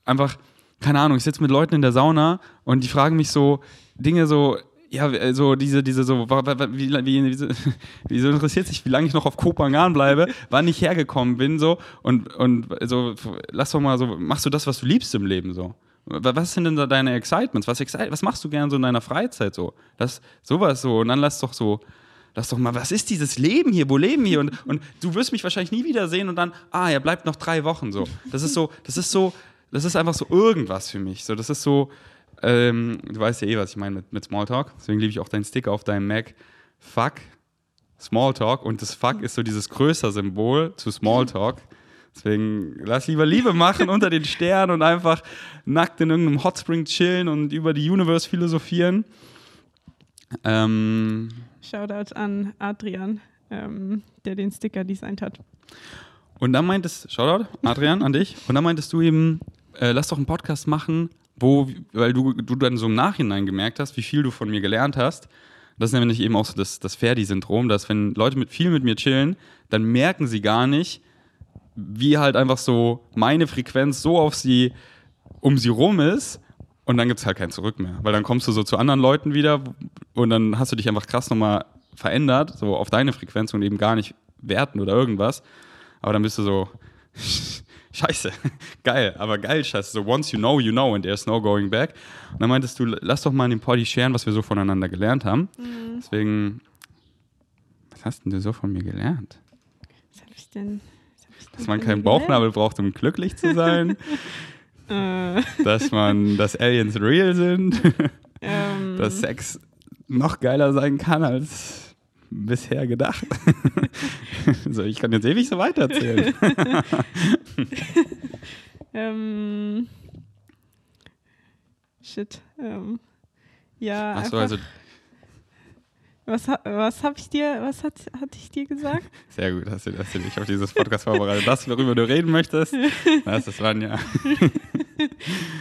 einfach, keine Ahnung, ich sitze mit Leuten in der Sauna und die fragen mich so Dinge so, ja, so diese, diese so, wie, wie, wieso, wieso interessiert sich, wie lange ich noch auf Kopangan bleibe, wann ich hergekommen bin, so und, und so, lass doch mal so, machst du das, was du liebst im Leben, so. Wa- Was sind denn da deine Excitements? Was, excite, was machst du gern so in deiner Freizeit so? Das, sowas so. Und dann lass doch so, lass doch mal, was ist dieses Leben hier? Wo leben wir? Und, und du wirst mich wahrscheinlich nie wiedersehen und dann, ah, er bleibt noch drei Wochen so. Das ist so, das ist so, das ist einfach so irgendwas für mich. So, das ist so, ähm, du weißt ja eh, was ich meine mit, mit Smalltalk. Deswegen liebe ich auch deinen Sticker auf deinem Mac. Fuck, Smalltalk. Und das Fuck ist so dieses größer Symbol zu Smalltalk. Deswegen lass lieber Liebe machen unter den Sternen und einfach nackt in irgendeinem Hotspring chillen und über die Universe philosophieren. Ähm, Shoutout an Adrian, ähm, der den Sticker designt hat. und dann meintest, Shoutout, Adrian, an dich. Und dann meintest du eben, äh, lass doch einen Podcast machen, wo, weil du, du dann so im Nachhinein gemerkt hast, wie viel du von mir gelernt hast. Das ist nämlich eben auch so das, das Ferdi-Syndrom, dass wenn Leute mit viel mit mir chillen, dann merken sie gar nicht, wie halt einfach so meine Frequenz so auf sie, um sie rum ist. Und dann gibt es halt kein Zurück mehr. Weil dann kommst du so zu anderen Leuten wieder und dann hast du dich einfach krass nochmal verändert, so auf deine Frequenz und eben gar nicht werten oder irgendwas. Aber dann bist du so, scheiße, geil, aber geil, scheiße. So, once you know, you know, and there's no going back. Und dann meintest du, lass doch mal in dem Poddy sharen, was wir so voneinander gelernt haben. Deswegen, was hast denn du so von mir gelernt? Was habe ich denn? hab ich denn Dass man keinen? Bauchnabel braucht, um glücklich zu sein. Äh, dass man, dass Aliens real sind. ähm, dass Sex noch geiler sein kann als bisher gedacht. so, ich kann jetzt ewig so weitererzählen. ähm, shit. Ähm, ja, Achso, also was, was habe ich dir, was hat, hatte ich dir gesagt? sehr gut, hast du, hast du dich auf dieses Podcast vorbereitet. Das, worüber du reden möchtest, das ist Vanja.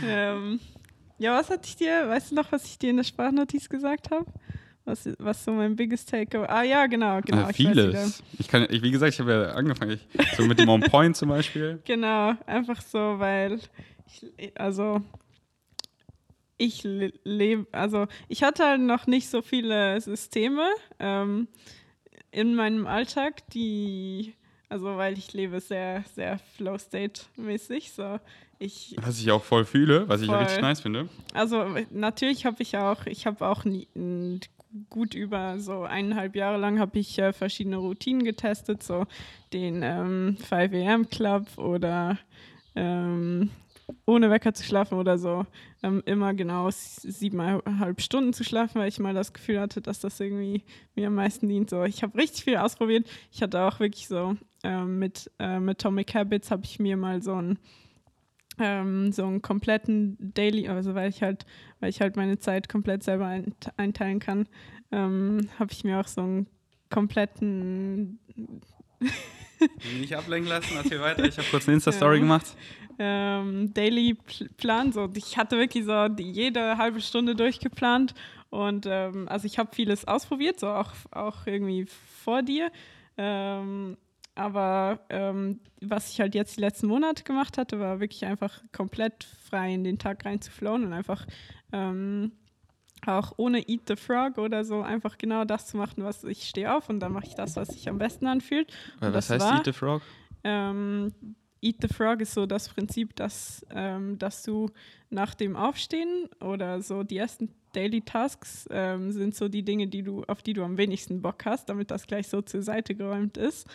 ähm, ja, was hatte ich dir, weißt du noch, was ich dir in der Sprachnotiz gesagt habe? Was, was so mein biggest takeaway? Ah ja, genau, genau. Äh, ich weiß wieder. vieles. Ich kann, ich, wie gesagt, ich habe ja angefangen, ich, so mit dem On Point zum Beispiel. Genau, einfach so, weil ich, also ich lebe, also ich hatte halt noch nicht so viele Systeme ähm, in meinem Alltag, die, also weil ich lebe sehr, sehr Flow-State-mäßig, so ich, Was ich auch voll fühle, was ich Voll. richtig nice finde. also natürlich habe ich auch, ich habe auch nie, gut über so eineinhalb Jahre lang habe ich äh, verschiedene Routinen getestet, so den ähm, 5 AM Club oder ähm, ohne Wecker zu schlafen oder so, ähm, immer genau siebeneinhalb Stunden zu schlafen, weil ich mal das Gefühl hatte, dass das irgendwie mir am meisten dient. So, ich habe richtig viel ausprobiert. Ich hatte auch wirklich so ähm, mit ähm, Atomic Habits habe ich mir mal so ein ähm, so einen kompletten Daily, also weil ich halt, weil ich halt meine Zeit komplett selber eint- einteilen kann, ähm, habe ich mir auch so einen kompletten Nicht ablenken lassen, erzähl weiter. Ich habe kurz eine Insta-Story Ja. gemacht. ähm, Daily Pl- Plan. So, ich hatte wirklich so jede halbe Stunde durchgeplant und ähm, also ich habe vieles ausprobiert, so auch, auch irgendwie vor dir. Ähm, aber ähm, was ich halt jetzt die letzten Monate gemacht hatte, war wirklich einfach komplett frei in den Tag rein zu flowen und einfach ähm, auch ohne Eat the Frog oder so einfach genau das zu machen, was ich stehe auf und dann mache ich das, was sich am besten anfühlt. Und Was heißt war- Eat the Frog? ähm, Eat the Frog ist so das Prinzip, dass, ähm, dass du nach dem Aufstehen oder so die ersten Daily Tasks ähm, sind so die Dinge, die du, auf die du am wenigsten Bock hast, damit das gleich so zur Seite geräumt ist.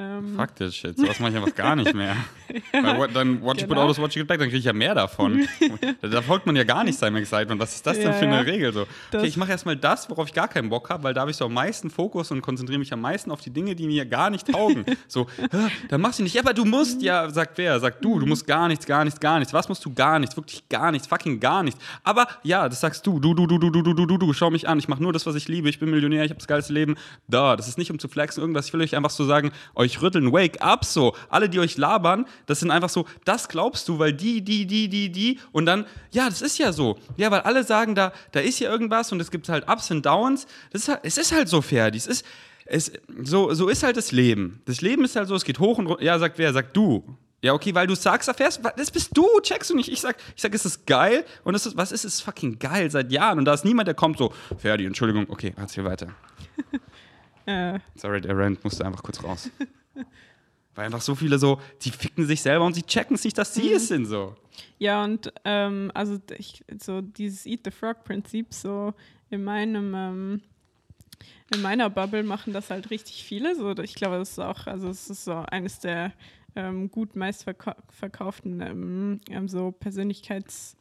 Ähm, Fuck this shit, sowas mache ich einfach gar nicht mehr. Weil what, dann what you put Genau. out is what you get back, dann kriege ich ja mehr davon. da, folgt man ja gar nicht seinem Excitement. Was ist das denn Ja, für eine ja. Regel? So, okay, ich mache erstmal das, worauf ich gar keinen Bock habe, weil da habe ich so am meisten Fokus und konzentriere mich am meisten auf die Dinge, die mir gar nicht taugen. so, "Hä, dann machst du nicht. Ja, aber du musst, ja, sagt wer? Sagt du, du musst gar nichts, gar nichts, gar nichts. Was musst du gar nichts? Wirklich gar nichts, fucking gar nichts. Aber ja, das sagst du, du, du, du, du, du, du, du, du, du, schau mich an. Ich mache nur das, was ich liebe. Ich bin Millionär, ich habe das geilste Leben. Da, das ist nicht um zu flexen, irgendwas. Ich will euch einfach so sagen, euch euch rütteln, wake up so. Alle, die euch labern, das sind einfach so, das glaubst du, weil die, die, die, die, die und dann, ja, das ist ja so. Ja, weil alle sagen, da, da ist ja irgendwas und es gibt halt Ups und Downs. Das ist halt, es ist halt so fair. Es ist, es, so, so ist halt das Leben. Das Leben ist halt so, es geht hoch und runter. Ja, sagt wer? Sagt du. Ja, okay, weil du sagst, erfährst, das bist du, checkst du nicht. Ich sag, ich sag, es ist geil und es ist, was ist es fucking geil seit Jahren und da ist niemand, der kommt so, Ferdi, Entschuldigung, okay, erzähl weiter. äh. Sorry, der Rand musste einfach kurz raus. weil einfach so viele so, die ficken sich selber und sie checken es nicht, dass sie mhm. es sind so. Ja, und ähm, also ich, so dieses Eat the Frog-Prinzip, so in meinem ähm, in meiner Bubble machen das halt richtig viele. So, ich glaube, das ist auch, also es ist so eines der ähm, gut meistverkauften ähm, ähm, so Persönlichkeits-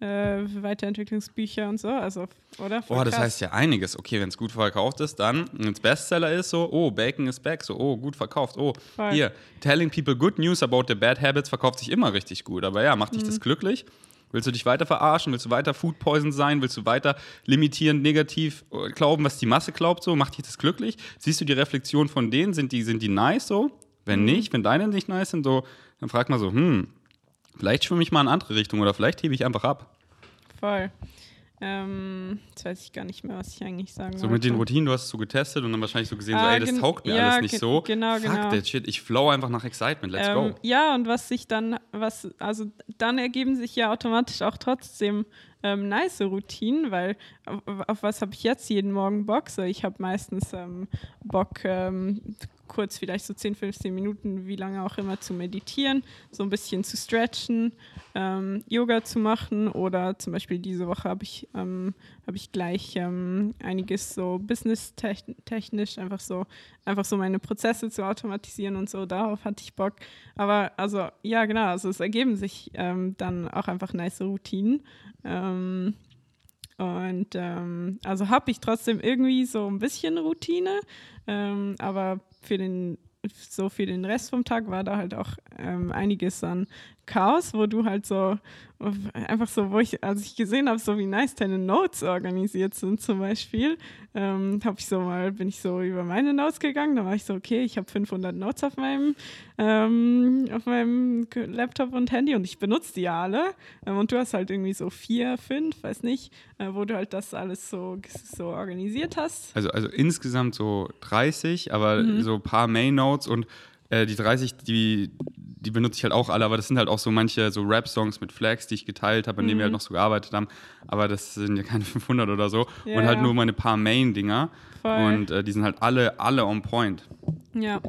äh, Weiterentwicklungsbücher und so, also, oder? Oh, das heißt ja einiges. Okay, wenn es gut verkauft ist, dann, wenn es Bestseller ist, so, oh, Bacon is back, so, oh, gut verkauft, oh, Voll. hier, telling people good news about the bad habits verkauft sich immer richtig gut, aber ja, macht dich mhm. das glücklich? Willst du dich weiter verarschen? Willst du weiter Food Poison sein? Willst du weiter limitierend negativ äh, glauben, was die Masse glaubt? So, macht dich das glücklich? Siehst du die Reflexion von denen? Sind die, sind die nice so? Wenn mhm. nicht, wenn deine nicht nice sind, so, dann frag mal so, hm, vielleicht schwimme ich mal in eine andere Richtung oder vielleicht hebe ich einfach ab. Voll. Ähm, jetzt weiß ich gar nicht mehr, was ich eigentlich sagen So wollte. mit den Routinen, du hast es so getestet und dann wahrscheinlich so gesehen, ah, so, ey, das taugt mir ja, alles nicht so. Genau, Fuck genau. that shit, ich flow einfach nach Excitement, let's ähm, go. Ja, und was sich dann, was, also dann ergeben sich ja automatisch auch trotzdem ähm, nice Routinen, weil auf, auf was habe ich jetzt jeden Morgen Bock? So, ich habe meistens ähm, Bock, ähm, kurz vielleicht so 10, 15 Minuten, wie lange auch immer, zu meditieren, so ein bisschen zu stretchen, ähm, Yoga zu machen oder zum Beispiel diese Woche habe ich, ähm, hab ich gleich ähm, einiges so business-technisch, einfach so, einfach so meine Prozesse zu automatisieren und so, darauf hatte ich Bock. Aber also, ja, genau, also es ergeben sich ähm, dann auch einfach nice Routinen. Ähm, und ähm, also habe ich trotzdem irgendwie so ein bisschen Routine, ähm, aber für den so für den Rest vom Tag war da halt auch ähm, einiges an Chaos, wo du halt so einfach so, wo ich, als ich gesehen habe, so wie nice deine Notes organisiert sind zum Beispiel, ähm, habe ich so mal, bin ich so über meine Notes gegangen, da war ich so, okay, ich habe 500 Notes auf meinem, ähm, auf meinem Laptop und Handy und ich benutze die alle ähm, und du hast halt irgendwie so vier, fünf, weiß nicht, äh, wo du halt das alles so, so organisiert hast. Also, also insgesamt so 30, aber mhm. so ein paar Main Notes und äh, die 30, die, die benutze ich halt auch alle, aber das sind halt auch so manche so Rap-Songs mit Flags, die ich geteilt habe, an mhm. denen wir halt mhm. noch so gearbeitet haben. Aber das sind ja keine 500 oder so. Ja, und halt nur meine paar Main-Dinger. Und äh, die sind halt alle, alle on point. Ja,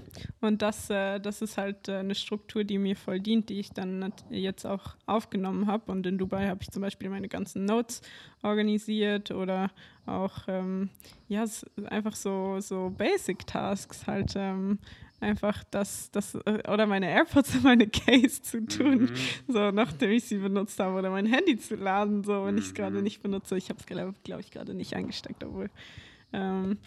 und das, äh, das ist halt äh, eine Struktur, die mir voll dient, die ich dann jetzt auch aufgenommen habe. Und in Dubai habe ich zum Beispiel meine ganzen Notes organisiert oder auch ähm, ja, einfach so, so Basic Tasks halt. Ähm, einfach das, das äh, oder meine AirPods in meine Case zu tun, mhm. so nachdem ich sie benutzt habe, oder mein Handy zu laden, so wenn mhm. ich es gerade nicht benutze. Ich habe es, glaube glaub ich, gerade nicht eingesteckt, obwohl. Ähm,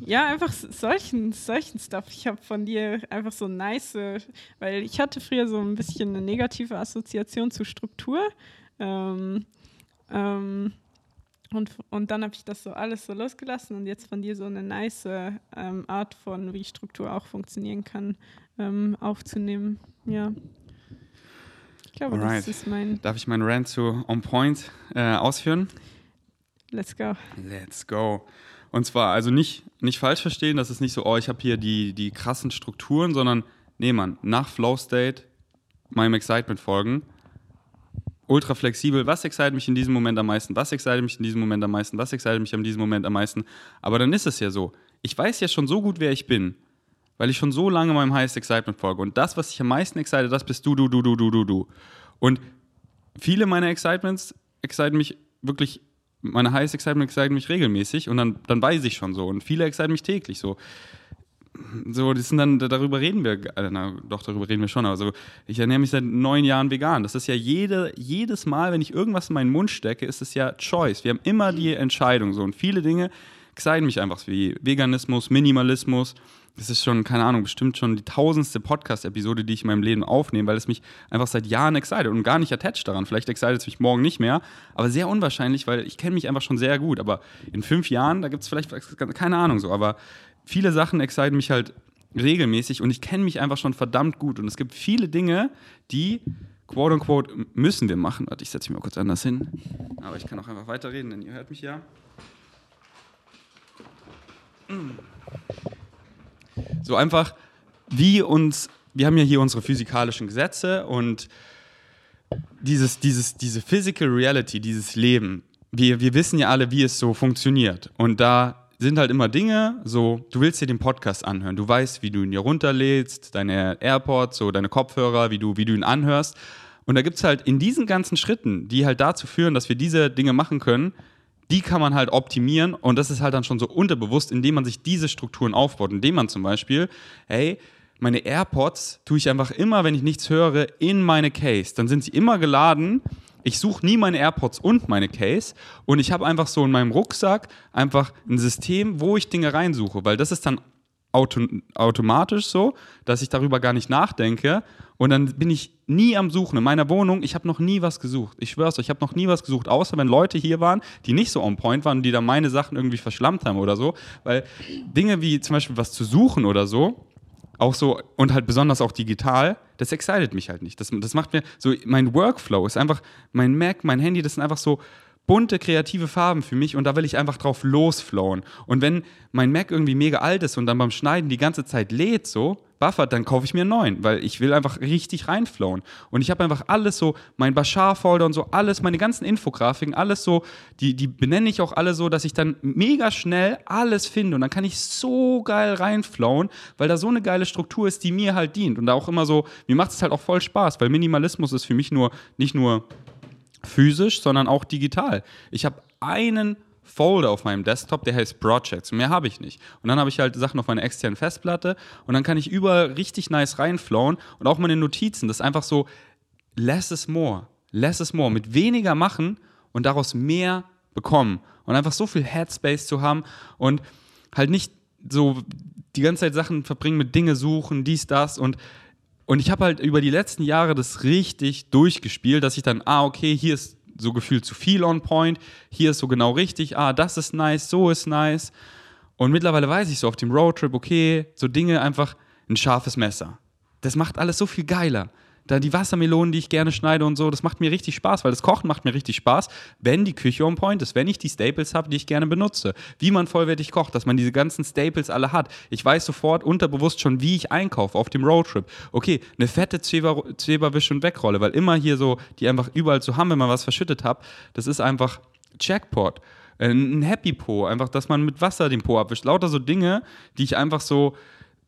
ja, einfach solchen, solchen Stuff. Ich habe von dir einfach so nice, weil ich hatte früher so ein bisschen eine negative Assoziation zu Struktur. Ähm, ähm, und, und dann habe ich das so alles so losgelassen und jetzt von dir so eine nice ähm, Art von, wie Struktur auch funktionieren kann, ähm, aufzunehmen. Ja. Ich glaube, Alright. das ist mein. Darf ich meinen Rant zu On Point äh, ausführen? Let's go. Let's go. Und zwar, also nicht, nicht falsch verstehen, das ist nicht so, oh, ich habe hier die, die krassen Strukturen, sondern, nee, Mann, nach Flow State meinem Excitement folgen ultra flexibel. Was excite mich in diesem Moment am meisten? Was excite mich in diesem Moment am meisten? Was excite mich in diesem Moment am meisten? Aber dann ist es ja so. Ich weiß ja schon so gut, wer ich bin, weil ich schon so lange meinem Highest Excitement folge. Und das, was ich am meisten excite, das bist du, du, du, du, du, du, du. Und viele meiner Excitements exciten mich wirklich, meine Highest Excitement exciten mich regelmäßig und dann, dann weiß ich schon so. Und viele exciten mich täglich so so, das sind dann, darüber reden wir, äh, na, doch, darüber reden wir schon, aber so, ich ernähre mich seit neun Jahren vegan. Das ist ja jede, jedes Mal, wenn ich irgendwas in meinen Mund stecke, ist es ja Choice. Wir haben immer die Entscheidung so und viele Dinge exciten mich einfach, wie Veganismus, Minimalismus. Das ist schon, keine Ahnung, bestimmt schon die tausendste Podcast-Episode, die ich in meinem Leben aufnehme, weil es mich einfach seit Jahren excited und gar nicht attached daran. Vielleicht excited es mich morgen nicht mehr, aber sehr unwahrscheinlich, weil ich kenne mich einfach schon sehr gut. Aber in fünf Jahren, da gibt es vielleicht keine Ahnung so, aber viele Sachen exciten mich halt regelmäßig und ich kenne mich einfach schon verdammt gut. Und es gibt viele Dinge, die, quote unquote, müssen wir machen. Warte, ich setze mich mal kurz anders hin. Aber ich kann auch einfach weiterreden, denn ihr hört mich ja. So einfach, wie uns, wir haben ja hier unsere physikalischen Gesetze und dieses, dieses, diese Physical Reality, dieses Leben, wir, wir wissen ja alle, wie es so funktioniert. Und da sind halt immer Dinge, so, du willst dir den Podcast anhören, du weißt, wie du ihn hier runterlädst, deine AirPods, so deine Kopfhörer, wie du, wie du ihn anhörst. Und da gibt es halt in diesen ganzen Schritten, die halt dazu führen, dass wir diese Dinge machen können, die kann man halt optimieren und das ist halt dann schon so unterbewusst, indem man sich diese Strukturen aufbaut, indem man zum Beispiel, hey, meine AirPods tue ich einfach immer, wenn ich nichts höre, in meine Case. Dann sind sie immer geladen. Ich suche nie meine AirPods und meine Case und ich habe einfach so in meinem Rucksack einfach ein System, wo ich Dinge reinsuche, weil das ist dann auto automatisch so, dass ich darüber gar nicht nachdenke und dann bin ich nie am Suchen. In meiner Wohnung, ich habe noch nie was gesucht. Ich schwör's euch, ich habe noch nie was gesucht, außer wenn Leute hier waren, die nicht so on point waren und die da meine Sachen irgendwie verschlammt haben oder so. Weil Dinge wie zum Beispiel was zu suchen oder so, auch so, und halt besonders auch digital, das excited mich halt nicht. Das, das macht mir so, mein Workflow ist einfach, mein Mac, mein Handy, das sind einfach so bunte, kreative Farben für mich und da will ich einfach drauf losflowen. Und wenn mein Mac irgendwie mega alt ist und dann beim Schneiden die ganze Zeit lädt so, buffert, dann kaufe ich mir einen neuen, weil ich will einfach richtig reinflowen. Und ich habe einfach alles so, mein Bashar-Folder und so, alles, meine ganzen Infografiken, alles so, die, die benenne ich auch alle so, dass ich dann mega schnell alles finde und dann kann ich so geil reinflowen, weil da so eine geile Struktur ist, die mir halt dient. Und da auch immer so, mir macht es halt auch voll Spaß, weil Minimalismus ist für mich nur, nicht nur physisch, sondern auch digital. Ich habe einen Folder auf meinem Desktop, der heißt Projects. Mehr habe ich nicht. Und dann habe ich halt Sachen auf meiner externen Festplatte und dann kann ich überall richtig nice reinflowen und auch meine Notizen. Das ist einfach so, less is more. Less is more. Mit weniger machen und daraus mehr bekommen. Und einfach so viel Headspace zu haben und halt nicht so die ganze Zeit Sachen verbringen mit Dinge suchen, dies, das und und ich habe halt über die letzten Jahre das richtig durchgespielt, dass ich dann, ah, okay, hier ist so gefühlt zu viel on point, hier ist so genau richtig, ah, das ist nice, so ist nice. Und mittlerweile weiß ich so auf dem Roadtrip, okay, so Dinge einfach ein scharfes Messer. Das macht alles so viel geiler da die Wassermelonen, die ich gerne schneide und so, das macht mir richtig Spaß, weil das Kochen macht mir richtig Spaß, wenn die Küche on point ist, wenn ich die Staples habe, die ich gerne benutze. Wie man vollwertig kocht, dass man diese ganzen Staples alle hat. Ich weiß sofort unterbewusst schon, wie ich einkaufe auf dem Roadtrip. Okay, eine fette Zweberwisch- und Wegrolle, weil immer hier so, die einfach überall zu haben, wenn man was verschüttet hat, das ist einfach Jackpot. Äh, ein Happy Po, einfach, dass man mit Wasser den Po abwischt. Lauter so Dinge, die ich einfach so,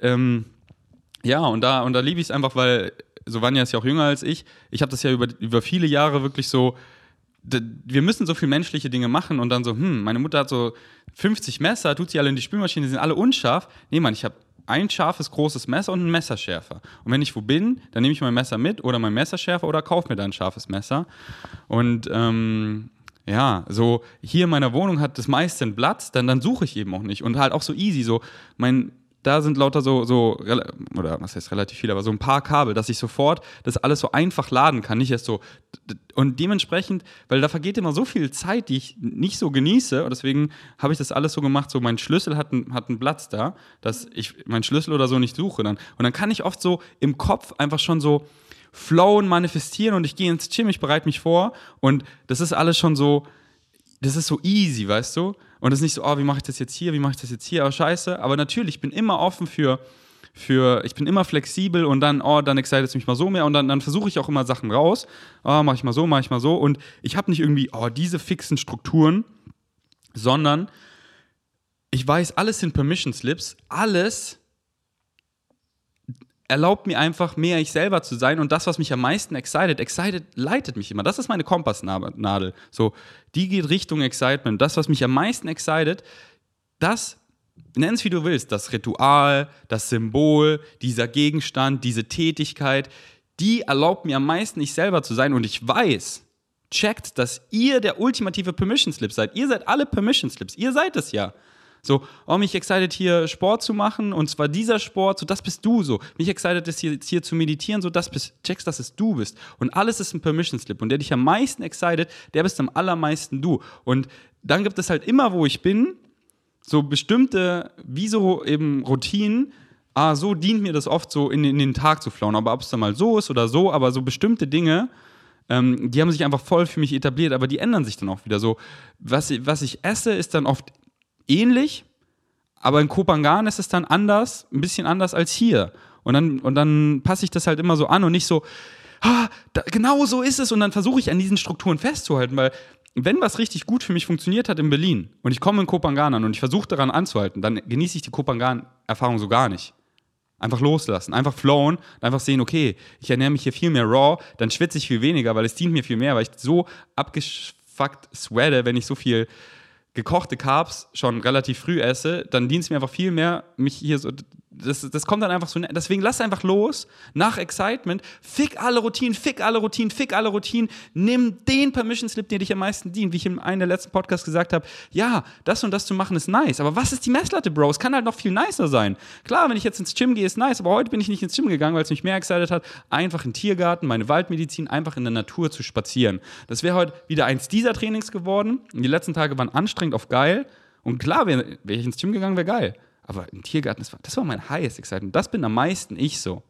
ähm, ja, und da, und da liebe ich es einfach, weil so Vanja ist ja auch jünger als ich. Ich habe das ja über, über viele Jahre wirklich so, wir müssen so viel menschliche Dinge machen und dann so, hm, meine Mutter hat so 50 Messer, tut sie alle in die Spülmaschine, die sind alle unscharf. Nee, Mann, ich habe ein scharfes, großes Messer und einen Messerschärfer. Und wenn ich wo bin, dann nehme ich mein Messer mit oder mein Messerschärfer oder kaufe mir dann ein scharfes Messer. Und ähm, ja, so hier in meiner Wohnung hat das meiste einen Platz, dann, dann suche ich eben auch nicht. Und halt auch so easy, so mein da sind lauter so, so, oder was heißt relativ viel, aber so ein paar Kabel, dass ich sofort das alles so einfach laden kann. Nicht erst so. Und dementsprechend, weil da vergeht immer so viel Zeit, die ich nicht so genieße. Und deswegen habe ich das alles so gemacht, so mein Schlüssel hat, hat einen Platz da, dass ich meinen Schlüssel oder so nicht suche. Dann. Und dann kann ich oft so im Kopf einfach schon so flowen, manifestieren und ich gehe ins Gym, ich bereite mich vor. Und das ist alles schon so, das ist so easy, weißt du? Und es ist nicht so, oh, wie mache ich das jetzt hier, wie mache ich das jetzt hier, aber scheiße. Aber natürlich, ich bin immer offen für, für ich bin immer flexibel und dann, oh, dann excited es mich mal so mehr und dann, dann versuche ich auch immer Sachen raus. Oh, mache ich mal so, mache ich mal so. Und ich habe nicht irgendwie, oh, diese fixen Strukturen, sondern ich weiß, alles sind Permission Slips, alles erlaubt mir einfach mehr ich selber zu sein und das, was mich am meisten excited, excited leitet mich immer. Das ist meine Kompassnadel. So, die geht Richtung Excitement. Das, was mich am meisten excited, das nenn es wie du willst, das Ritual, das Symbol, dieser Gegenstand, diese Tätigkeit, die erlaubt mir am meisten ich selber zu sein und ich weiß, checkt, dass ihr der ultimative Permission Slip seid. Ihr seid alle Permission Slips. Ihr seid es ja. So, oh, mich excited hier Sport zu machen und zwar dieser Sport, so das bist du so. Mich excited ist hier, hier zu meditieren, so das bist, checkst, dass es du bist. Und alles ist ein Permission Slip. Und der dich am meisten excited, der bist am allermeisten du. Und dann gibt es halt immer, wo ich bin, so bestimmte, wie so eben Routinen, ah, so dient mir das oft so in, in den Tag zu flauen. Aber ob es dann mal so ist oder so, aber so bestimmte Dinge, ähm, die haben sich einfach voll für mich etabliert, aber die ändern sich dann auch wieder so. Was, was ich esse, ist dann oft ähnlich, aber in Kopangan ist es dann anders, ein bisschen anders als hier. Und dann, und dann passe ich das halt immer so an und nicht so, ah, da, genau so ist es. Und dann versuche ich an diesen Strukturen festzuhalten, weil wenn was richtig gut für mich funktioniert hat in Berlin und ich komme in Kopangan an und ich versuche daran anzuhalten, dann genieße ich die Kopangan-Erfahrung so gar nicht. Einfach loslassen, einfach flowen, einfach sehen, okay, ich ernähre mich hier viel mehr raw, dann schwitze ich viel weniger, weil es dient mir viel mehr, weil ich so abgefuckt sweate, wenn ich so viel gekochte Carbs schon relativ früh esse, dann dient es mir einfach viel mehr, mich hier so das, das kommt dann einfach so. Deswegen lass einfach los, nach Excitement, fick alle Routinen, fick alle Routinen, fick alle Routinen, nimm den Permission Slip, der dich am meisten dient. Wie ich in einem der letzten Podcasts gesagt habe, ja, das und das zu machen ist nice, aber was ist die Messlatte, Bro? Es kann halt noch viel nicer sein. Klar, wenn ich jetzt ins Gym gehe, ist nice, aber heute bin ich nicht ins Gym gegangen, weil es mich mehr excited hat, einfach im Tiergarten, meine Waldmedizin, einfach in der Natur zu spazieren. Das wäre heute wieder eins dieser Trainings geworden. Die letzten Tage waren anstrengend auf geil. Und klar, wäre wär ich ins Gym gegangen, wäre geil. Aber im Tiergarten, das war, das war mein highest excitement. Das bin am meisten ich so.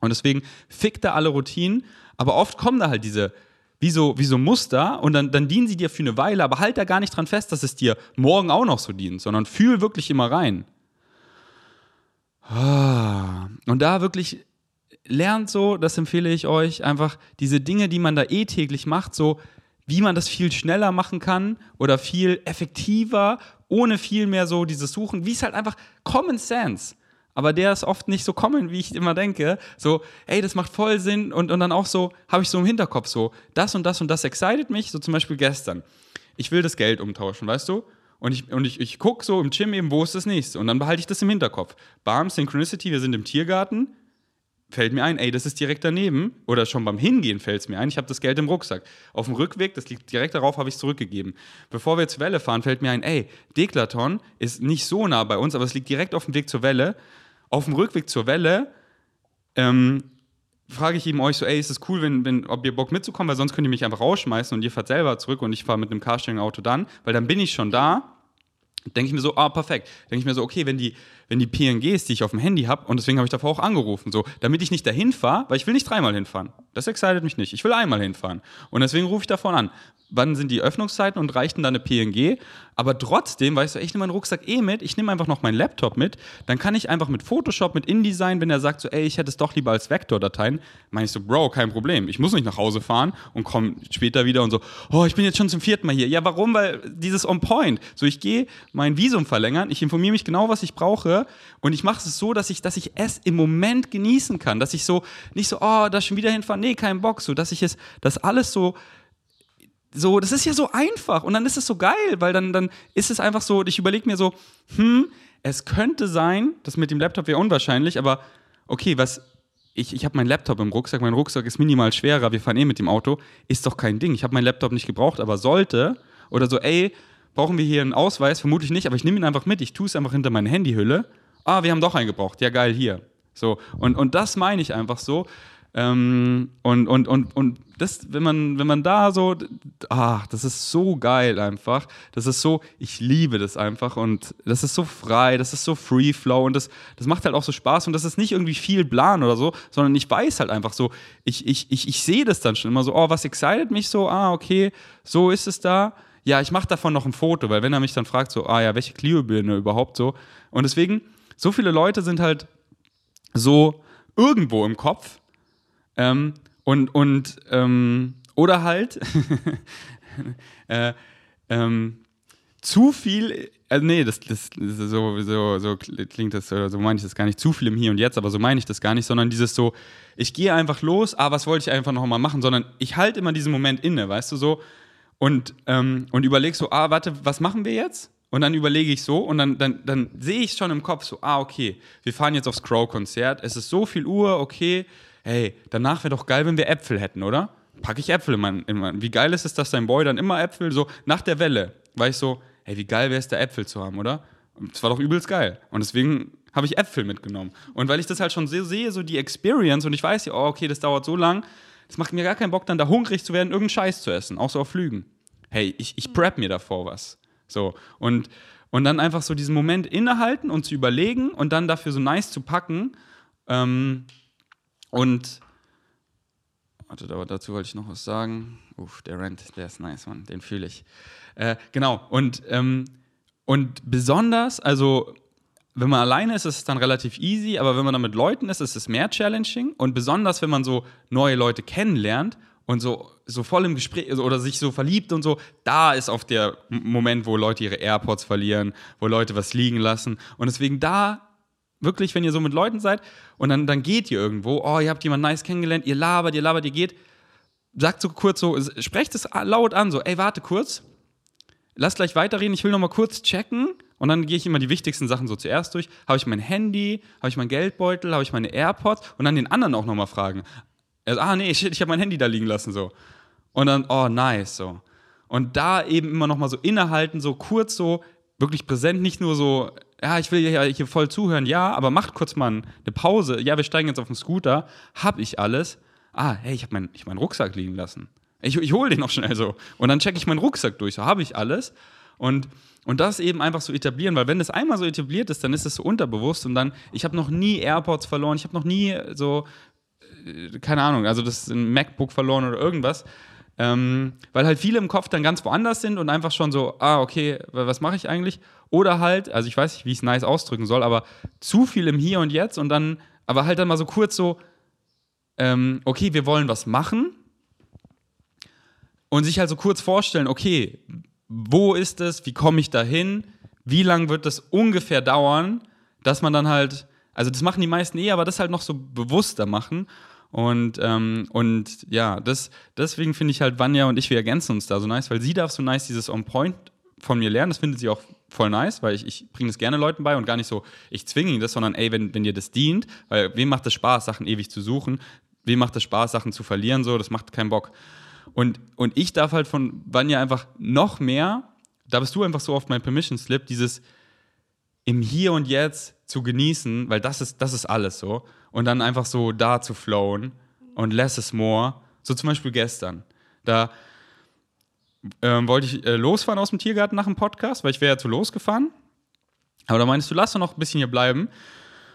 Und deswegen fickt da alle Routinen, aber oft kommen da halt diese, wie so, wie so Muster und dann, dann dienen sie dir für eine Weile, aber halt da gar nicht dran fest, dass es dir morgen auch noch so dient, sondern fühl wirklich immer rein. Ah. Und da wirklich lernt so, das empfehle ich euch, einfach diese Dinge, die man da eh täglich macht, so wie man das viel schneller machen kann oder viel effektiver ohne viel mehr so dieses Suchen, wie es halt einfach Common Sense. Aber der ist oft nicht so common, wie ich immer denke. So, ey, das macht voll Sinn. Und, und dann auch so, habe ich so im Hinterkopf so, das und das und das excited mich. So zum Beispiel gestern. Ich will das Geld umtauschen, weißt du? Und ich, und ich, ich gucke so im Gym eben, wo ist das nächste? Und dann behalte ich das im Hinterkopf. Bam, Synchronicity, wir sind im Tiergarten fällt mir ein, ey, das ist direkt daneben. Oder schon beim Hingehen fällt es mir ein, ich habe das Geld im Rucksack. Auf dem Rückweg, das liegt direkt darauf, habe ich es zurückgegeben. Bevor wir zur Welle fahren, fällt mir ein, ey, Deklaton ist nicht so nah bei uns, aber es liegt direkt auf dem Weg zur Welle. Auf dem Rückweg zur Welle ähm, frage ich eben euch so, ey, ist es cool, wenn, wenn, ob ihr Bock mitzukommen, weil sonst könnt ihr mich einfach rausschmeißen und ihr fahrt selber zurück und ich fahre mit einem Carsharing-Auto dann, weil dann bin ich schon da denke ich mir so, ah, perfekt. Denke ich mir so, okay, wenn die, wenn die PNGs, die ich auf dem Handy habe, und deswegen habe ich davor auch angerufen, so, damit ich nicht dahin fahre, weil ich will nicht dreimal hinfahren. Das excited mich nicht. Ich will einmal hinfahren. Und deswegen rufe ich davon an wann sind die Öffnungszeiten und reichten dann eine PNG. Aber trotzdem, weißt du, ich nehme meinen Rucksack eh mit, ich nehme einfach noch meinen Laptop mit, dann kann ich einfach mit Photoshop, mit InDesign, wenn er sagt so, ey, ich hätte es doch lieber als Vektordateien, meine ich so, Bro, kein Problem. Ich muss nicht nach Hause fahren und komme später wieder und so, oh, ich bin jetzt schon zum vierten Mal hier. Ja, warum? Weil dieses On Point. So, ich gehe mein Visum verlängern, ich informiere mich genau, was ich brauche. Und ich mache es so, dass ich, dass ich es im Moment genießen kann. Dass ich so, nicht so, oh, da schon wieder hinfahren, nee, kein Bock. So, dass ich es, das alles so so, das ist ja so einfach. Und dann ist es so geil, weil dann, dann ist es einfach so, ich überlege mir so, hm, es könnte sein, das mit dem Laptop wäre unwahrscheinlich, aber okay, was, ich, ich habe meinen Laptop im Rucksack, mein Rucksack ist minimal schwerer, wir fahren eh mit dem Auto, ist doch kein Ding. Ich habe meinen Laptop nicht gebraucht, aber sollte, oder so, ey, brauchen wir hier einen Ausweis? Vermutlich nicht, aber ich nehme ihn einfach mit, ich tue es einfach hinter meine Handyhülle. Ah, wir haben doch einen gebraucht, ja geil, hier. So, und, und das meine ich einfach so. Ähm, und, und, und, und das, wenn man, wenn man da so, ach, das ist so geil einfach. Das ist so, ich liebe das einfach und das ist so frei, das ist so Free Flow und das, das macht halt auch so Spaß und das ist nicht irgendwie viel Plan oder so, sondern ich weiß halt einfach so, ich, ich, ich, ich sehe das dann schon immer so, oh, was excited mich so, ah, okay, so ist es da. Ja, ich mache davon noch ein Foto, weil wenn er mich dann fragt, so, ah ja, welche Clio-Birne überhaupt so. Und deswegen, so viele Leute sind halt so irgendwo im Kopf ähm, und, und ähm, oder halt äh, ähm, zu viel, also nee, das, das, das so, so, so klingt das, so meine ich das gar nicht, zu viel im Hier und Jetzt, aber so meine ich das gar nicht, sondern dieses so, ich gehe einfach los, ah, was wollte ich einfach noch mal machen, sondern ich halte immer diesen Moment inne, weißt du, so, und, ähm, und überlege so, ah, warte, was machen wir jetzt? Und dann überlege ich so und dann, dann, dann sehe ich schon im Kopf so, ah, okay, wir fahren jetzt aufs Crow-Konzert, es ist so viel Uhr, okay, hey, danach wäre doch geil, wenn wir Äpfel hätten, oder? Packe ich Äpfel in meinen, in mein, Wie geil ist es, dass dein Boy dann immer Äpfel, so nach der Welle, war ich so, hey, wie geil wäre es, da Äpfel zu haben, oder? Das war doch übelst geil. Und deswegen habe ich Äpfel mitgenommen. Und weil ich das halt schon sehe, so die Experience und ich weiß ja, oh, okay, das dauert so lang, das macht mir gar keinen Bock, dann da hungrig zu werden, irgendeinen Scheiß zu essen, auch so auf Flügen. Hey, ich, ich prep mir davor was. So, und, Und dann einfach so diesen Moment innehalten und zu überlegen und dann dafür so nice zu packen. Ähm, und warte, aber dazu wollte ich noch was sagen. Uff, der Rent, der ist nice, Mann, den fühle ich. Äh, genau, und, ähm, und besonders, also wenn man alleine ist, ist es dann relativ easy, aber wenn man dann mit Leuten ist, ist es mehr challenging. Und besonders, wenn man so neue Leute kennenlernt und so, so voll im Gespräch oder sich so verliebt und so, da ist oft der Moment, wo Leute ihre AirPods verlieren, wo Leute was liegen lassen. Und deswegen da wirklich, wenn ihr so mit Leuten seid und dann, dann geht ihr irgendwo, oh, ihr habt jemanden nice kennengelernt, ihr labert, ihr labert, ihr geht, sagt so kurz so, sprecht es laut an, so, ey, warte kurz, lass gleich weiterreden, ich will noch mal kurz checken und dann gehe ich immer die wichtigsten Sachen so zuerst durch. Habe ich mein Handy, habe ich meinen Geldbeutel, habe ich meine AirPods und dann den anderen auch nochmal fragen. Also, ah, nee, shit, ich habe mein Handy da liegen lassen, so. Und dann, oh, nice, so. Und da eben immer nochmal so innehalten, so kurz so, wirklich präsent, nicht nur so, ja, ich will ja hier voll zuhören, ja, aber macht kurz mal eine Pause. Ja, wir steigen jetzt auf den Scooter, hab ich alles. Ah, hey, ich habe meinen ich mein Rucksack liegen lassen. Ich, ich hole den noch schnell so. Und dann checke ich meinen Rucksack durch, so habe ich alles. Und und das eben einfach so etablieren, weil wenn das einmal so etabliert ist, dann ist es so unterbewusst und dann, ich habe noch nie AirPods verloren, ich habe noch nie so, äh, keine Ahnung, also das ein MacBook verloren oder irgendwas. Ähm, weil halt viele im Kopf dann ganz woanders sind und einfach schon so, ah, okay, was mache ich eigentlich? Oder halt, also ich weiß nicht, wie ich es nice ausdrücken soll, aber zu viel im Hier und Jetzt und dann, aber halt dann mal so kurz so, ähm, okay, wir wollen was machen und sich halt so kurz vorstellen, okay, wo ist es, wie komme ich dahin, wie lange wird das ungefähr dauern, dass man dann halt, also das machen die meisten eh, aber das halt noch so bewusster machen. Und, ähm, und ja, das, deswegen finde ich halt Vanya und ich, wir ergänzen uns da so nice, weil sie darf so nice dieses On-Point von mir lernen. Das findet sie auch voll nice, weil ich, ich bringe das gerne Leuten bei und gar nicht so, ich zwinge ihn das, sondern ey, wenn, wenn dir das dient, weil wem macht es Spaß, Sachen ewig zu suchen, wem macht es Spaß, Sachen zu verlieren, so, das macht keinen Bock. Und, und ich darf halt von Vanya einfach noch mehr, da bist du einfach so auf mein Permission Slip, dieses im Hier und Jetzt zu genießen, weil das ist, das ist alles so. Und dann einfach so da zu flowen und less is more. So zum Beispiel gestern. Da ähm, wollte ich äh, losfahren aus dem Tiergarten nach dem Podcast, weil ich wäre ja zu losgefahren. Aber da meinst du, lass doch noch ein bisschen hier bleiben. Und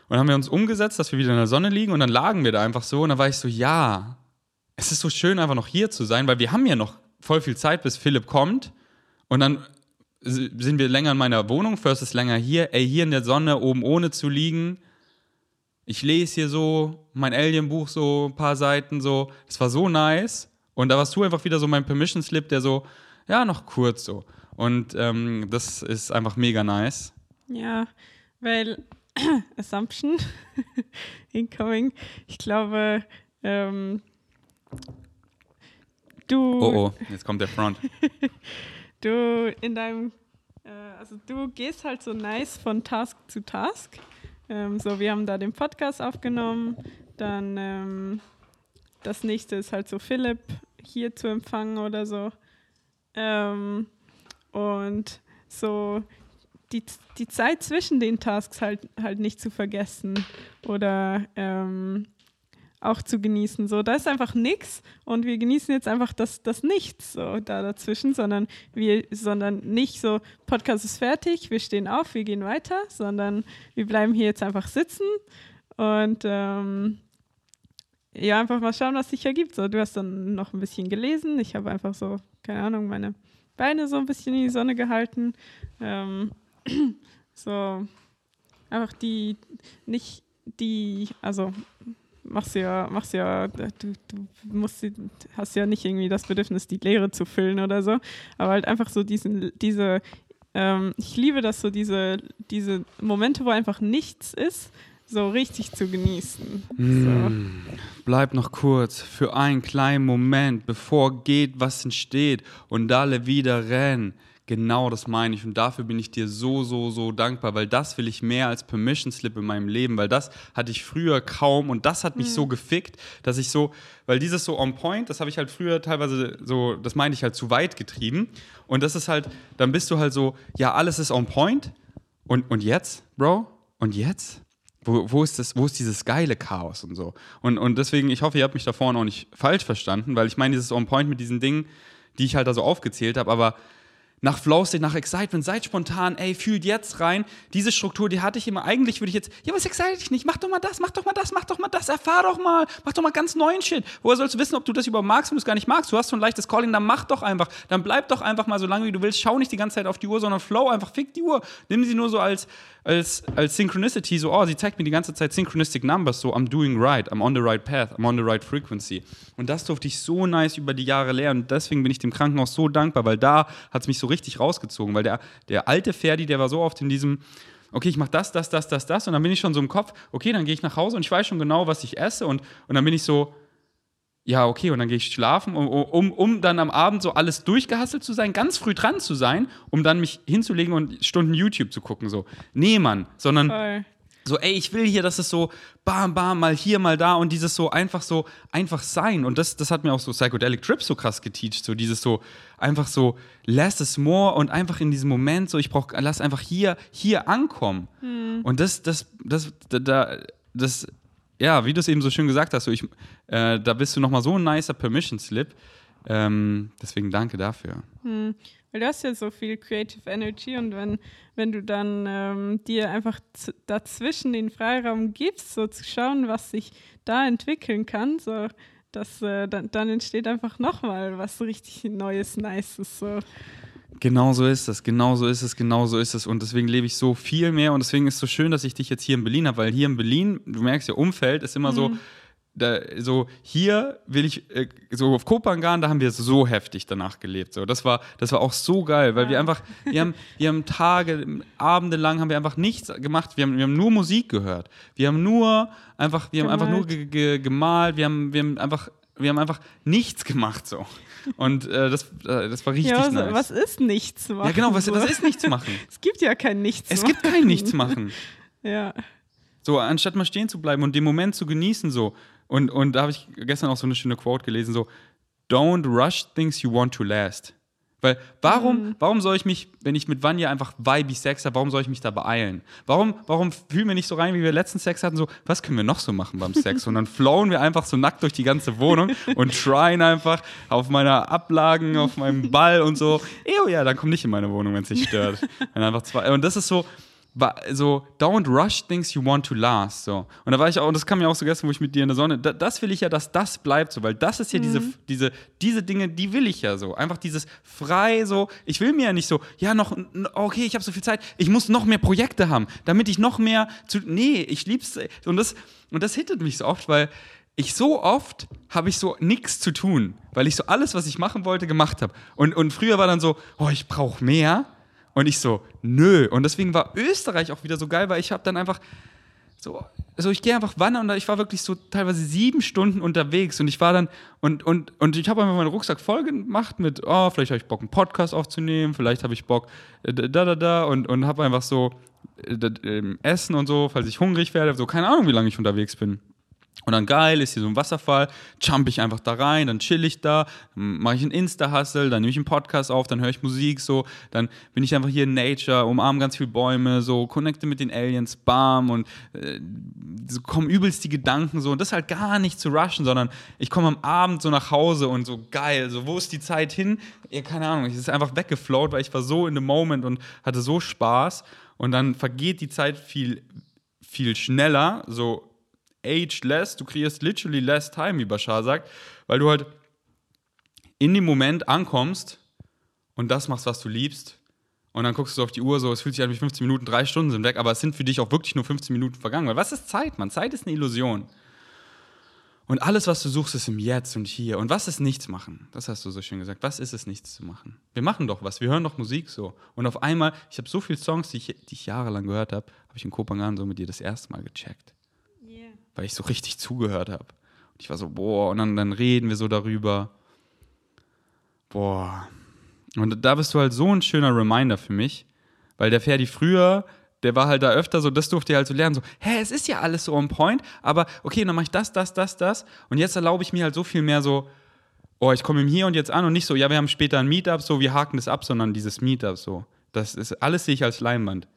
dann haben wir uns umgesetzt, dass wir wieder in der Sonne liegen und dann lagen wir da einfach so. Und dann war ich so, ja, es ist so schön, einfach noch hier zu sein, weil wir haben ja noch voll viel Zeit, bis Philipp kommt. Und dann sind wir länger in meiner Wohnung, First ist länger hier. Ey, hier in der Sonne, oben ohne zu liegen. Ich lese hier so mein Alien-Buch, so ein paar Seiten, so. Das war so nice. Und da warst du einfach wieder so mein Permission-Slip, der so, ja, noch kurz so. Und ähm, das ist einfach mega nice. Ja, weil Assumption, incoming, ich glaube, ähm, Du. Oh oh, jetzt kommt der Front. du in deinem, äh, also du gehst halt so nice von Task zu Task. Ähm, so, wir haben da den Podcast aufgenommen, dann ähm, das nächste ist halt so Philipp hier zu empfangen oder so. Ähm, und so die, die Zeit zwischen den Tasks halt, halt nicht zu vergessen oder ähm, auch zu genießen. So, da ist einfach nichts und wir genießen jetzt einfach das, das Nichts so da dazwischen, sondern wir, sondern nicht so, Podcast ist fertig, wir stehen auf, wir gehen weiter, sondern wir bleiben hier jetzt einfach sitzen und ähm, ja, einfach mal schauen, was sich ergibt. So, du hast dann noch ein bisschen gelesen, ich habe einfach so, keine Ahnung, meine Beine so ein bisschen in die Sonne gehalten. Ähm, so, einfach die, nicht die, also machst ja, machst ja, du, du musst, hast ja nicht irgendwie das Bedürfnis, die Leere zu füllen oder so, aber halt einfach so diesen, diese, ähm, ich liebe das so, diese, diese Momente, wo einfach nichts ist, so richtig zu genießen. Mm, so. Bleib noch kurz für einen kleinen Moment, bevor geht, was entsteht und alle wieder rennen. Genau das meine ich und dafür bin ich dir so, so, so dankbar, weil das will ich mehr als Permission Slip in meinem Leben, weil das hatte ich früher kaum und das hat mich mhm. so gefickt, dass ich so, weil dieses so on point, das habe ich halt früher teilweise so, das meine ich halt zu weit getrieben und das ist halt, dann bist du halt so, ja, alles ist on point und, und jetzt, Bro? Und jetzt? Wo, wo, ist das, wo ist dieses geile Chaos und so? Und, und deswegen, ich hoffe, ihr habt mich da vorne auch nicht falsch verstanden, weil ich meine dieses On Point mit diesen Dingen, die ich halt da so aufgezählt habe, aber nach Flow State, nach Excitement, seid spontan, ey, fühlt jetzt rein. Diese Struktur, die hatte ich immer. Eigentlich würde ich jetzt, ja, was excite dich nicht? Mach doch mal das, mach doch mal das, mach doch mal das, erfahr doch mal, mach doch mal ganz neuen Shit. Woher sollst du wissen, ob du das überhaupt magst, wenn du es gar nicht magst? Du hast so ein leichtes Calling, dann mach doch einfach. Dann bleib doch einfach mal so lange, wie du willst. Schau nicht die ganze Zeit auf die Uhr, sondern Flow einfach, fick die Uhr. Nimm sie nur so als, als, als Synchronicity, so, oh, sie zeigt mir die ganze Zeit Synchronistic Numbers, so, I'm doing right, I'm on the right path, I'm on the right frequency. Und das durfte ich so nice über die Jahre lernen. Und deswegen bin ich dem Krankenhaus so dankbar, weil da hat es mich so richtig rausgezogen. Weil der, der alte Ferdi, der war so oft in diesem, okay, ich mache das, das, das, das, das. Und dann bin ich schon so im Kopf, okay, dann gehe ich nach Hause und ich weiß schon genau, was ich esse. Und, und dann bin ich so, ja, okay, und dann gehe ich schlafen, um, um, um dann am Abend so alles durchgehasselt zu sein, ganz früh dran zu sein, um dann mich hinzulegen und Stunden YouTube zu gucken. So, nee, Mann, sondern Voll. so, ey, ich will hier, dass es so bam, bam, mal hier, mal da und dieses so einfach so, einfach sein. Und das, das hat mir auch so Psychedelic Trips so krass geteacht, so dieses so, einfach so, less is more und einfach in diesem Moment so, ich brauch, lass einfach hier, hier ankommen. Und das, das, das, da, da, das, ja, wie du es eben so schön gesagt hast, so ich, äh, da bist du nochmal so ein nicer Permission Slip. Ähm, deswegen danke dafür. Hm. Weil du hast ja so viel Creative Energy und wenn, wenn du dann ähm, dir einfach dazwischen den Freiraum gibst, so zu schauen, was sich da entwickeln kann, so dass äh, dann, dann entsteht einfach nochmal was richtig Neues, Nices. So. Genau so ist es, genau so ist es, genau so ist es. Und deswegen lebe ich so viel mehr. Und deswegen ist es so schön, dass ich dich jetzt hier in Berlin habe, weil hier in Berlin, du merkst ja, Umfeld ist immer so, da, so hier will ich, äh, so auf Kopangan, da haben wir so heftig danach gelebt. So. Das, war, das war auch so geil, weil wir einfach, wir haben, wir haben Tage, Abende lang haben wir einfach nichts gemacht. Wir haben, wir haben nur Musik gehört. Wir haben nur einfach, wir haben einfach nur ge ge gemalt, wir haben, wir haben einfach, wir haben einfach nichts gemacht so. Und äh, das, äh, das war richtig Ja, was, nice. was ist nichts machen? Ja, genau, was, was ist nichts machen? Es gibt ja kein Nichts Es machen. gibt kein Nichts machen. Ja. So, anstatt mal stehen zu bleiben und den Moment zu genießen, so. Und, und da habe ich gestern auch so eine schöne Quote gelesen, so, don't rush things you want to last. Weil warum, warum soll ich mich, wenn ich mit Vanya einfach vibey Sex habe, warum soll ich mich da beeilen? Warum, warum fühlen wir nicht so rein, wie wir letzten Sex hatten, so, was können wir noch so machen beim Sex? Und dann flowen wir einfach so nackt durch die ganze Wohnung und tryen einfach auf meiner Ablagen, auf meinem Ball und so. Ew, ja, dann komm nicht in meine Wohnung, wenn es dich stört. Wenn einfach zwei, und das ist so, so, don't rush things you want to last. So. Und da war ich auch, und das kam mir auch so gestern, wo ich mit dir in der Sonne, da, das will ich ja, dass das bleibt so, weil das ist ja diese, diese, diese Dinge, die will ich ja so. Einfach dieses frei so, ich will mir ja nicht so, ja, noch, okay, ich habe so viel Zeit, ich muss noch mehr Projekte haben, damit ich noch mehr zu, nee, ich lieb's. Und das, und das hittet mich so oft, weil ich so oft habe ich so nichts zu tun, weil ich so alles, was ich machen wollte, gemacht habe. Und, und früher war dann so, oh, ich brauche mehr. Und ich so, nö. Und deswegen war Österreich auch wieder so geil, weil ich habe dann einfach so, also ich gehe einfach wandern und ich war wirklich so teilweise sieben Stunden unterwegs und ich war dann und, und, und ich habe einfach meinen Rucksack voll gemacht mit, oh, vielleicht habe ich Bock, einen Podcast aufzunehmen, vielleicht habe ich Bock, äh, da, da, da und, und habe einfach so äh, ähm, Essen und so, falls ich hungrig werde, so keine Ahnung, wie lange ich unterwegs bin. Und dann geil, ist hier so ein Wasserfall, jump ich einfach da rein, dann chill ich da, mache ich einen Insta-Hustle, dann nehme ich einen Podcast auf, dann höre ich Musik so, dann bin ich einfach hier in Nature, umarme ganz viele Bäume, so, connecte mit den Aliens, bam und äh, so kommen übelst die Gedanken so. Und das halt gar nicht zu rushen, sondern ich komme am Abend so nach Hause und so geil, so wo ist die Zeit hin? Ja, keine Ahnung, es ist einfach weggeflowt, weil ich war so in the moment und hatte so Spaß. Und dann vergeht die Zeit viel, viel schneller, so age less, du kreierst literally less time, wie Bashar sagt, weil du halt in dem Moment ankommst und das machst, was du liebst. Und dann guckst du auf die Uhr, so, es fühlt sich an wie 15 Minuten, drei Stunden sind weg, aber es sind für dich auch wirklich nur 15 Minuten vergangen. Weil was ist Zeit, Mann? Zeit ist eine Illusion. Und alles, was du suchst, ist im Jetzt und hier. Und was ist nichts machen? Das hast du so schön gesagt. Was ist es, nichts zu machen? Wir machen doch was, wir hören doch Musik so. Und auf einmal, ich habe so viele Songs, die ich, die ich jahrelang gehört habe, habe ich in Kopangan so mit dir das erste Mal gecheckt weil ich so richtig zugehört habe. Und ich war so, boah, und dann, dann reden wir so darüber. Boah. Und da bist du halt so ein schöner Reminder für mich, weil der Ferdi früher, der war halt da öfter so, das durfte er halt so lernen, so, hä, es ist ja alles so on point, aber okay, dann mache ich das, das, das, das. Und jetzt erlaube ich mir halt so viel mehr so, oh, ich komme ihm hier und jetzt an und nicht so, ja, wir haben später ein Meetup, so, wir haken das ab, sondern dieses Meetup so. Das ist, alles sehe ich als Leinwand.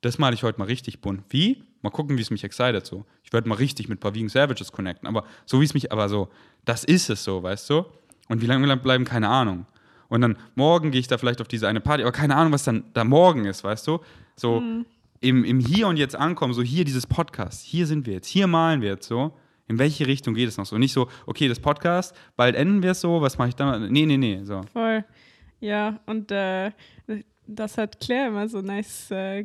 Das male ich heute mal richtig bunt. Wie? Mal gucken, wie es mich excited so. Ich werde mal richtig mit ein paar Vegan Savages connecten, aber so wie es mich, aber so, das ist es so, weißt du? Und wie lange wir bleiben, keine Ahnung. Und dann morgen gehe ich da vielleicht auf diese eine Party, aber keine Ahnung, was dann da morgen ist, weißt du? So Mhm. im, im Hier und Jetzt ankommen, so hier dieses Podcast, hier sind wir jetzt, hier malen wir jetzt so. In welche Richtung geht es noch so? Und nicht so, okay, das Podcast, bald enden wir es so, was mache ich dann? Nee, nee, nee, so. Voll. Ja, und äh, das hat Claire immer so nice äh,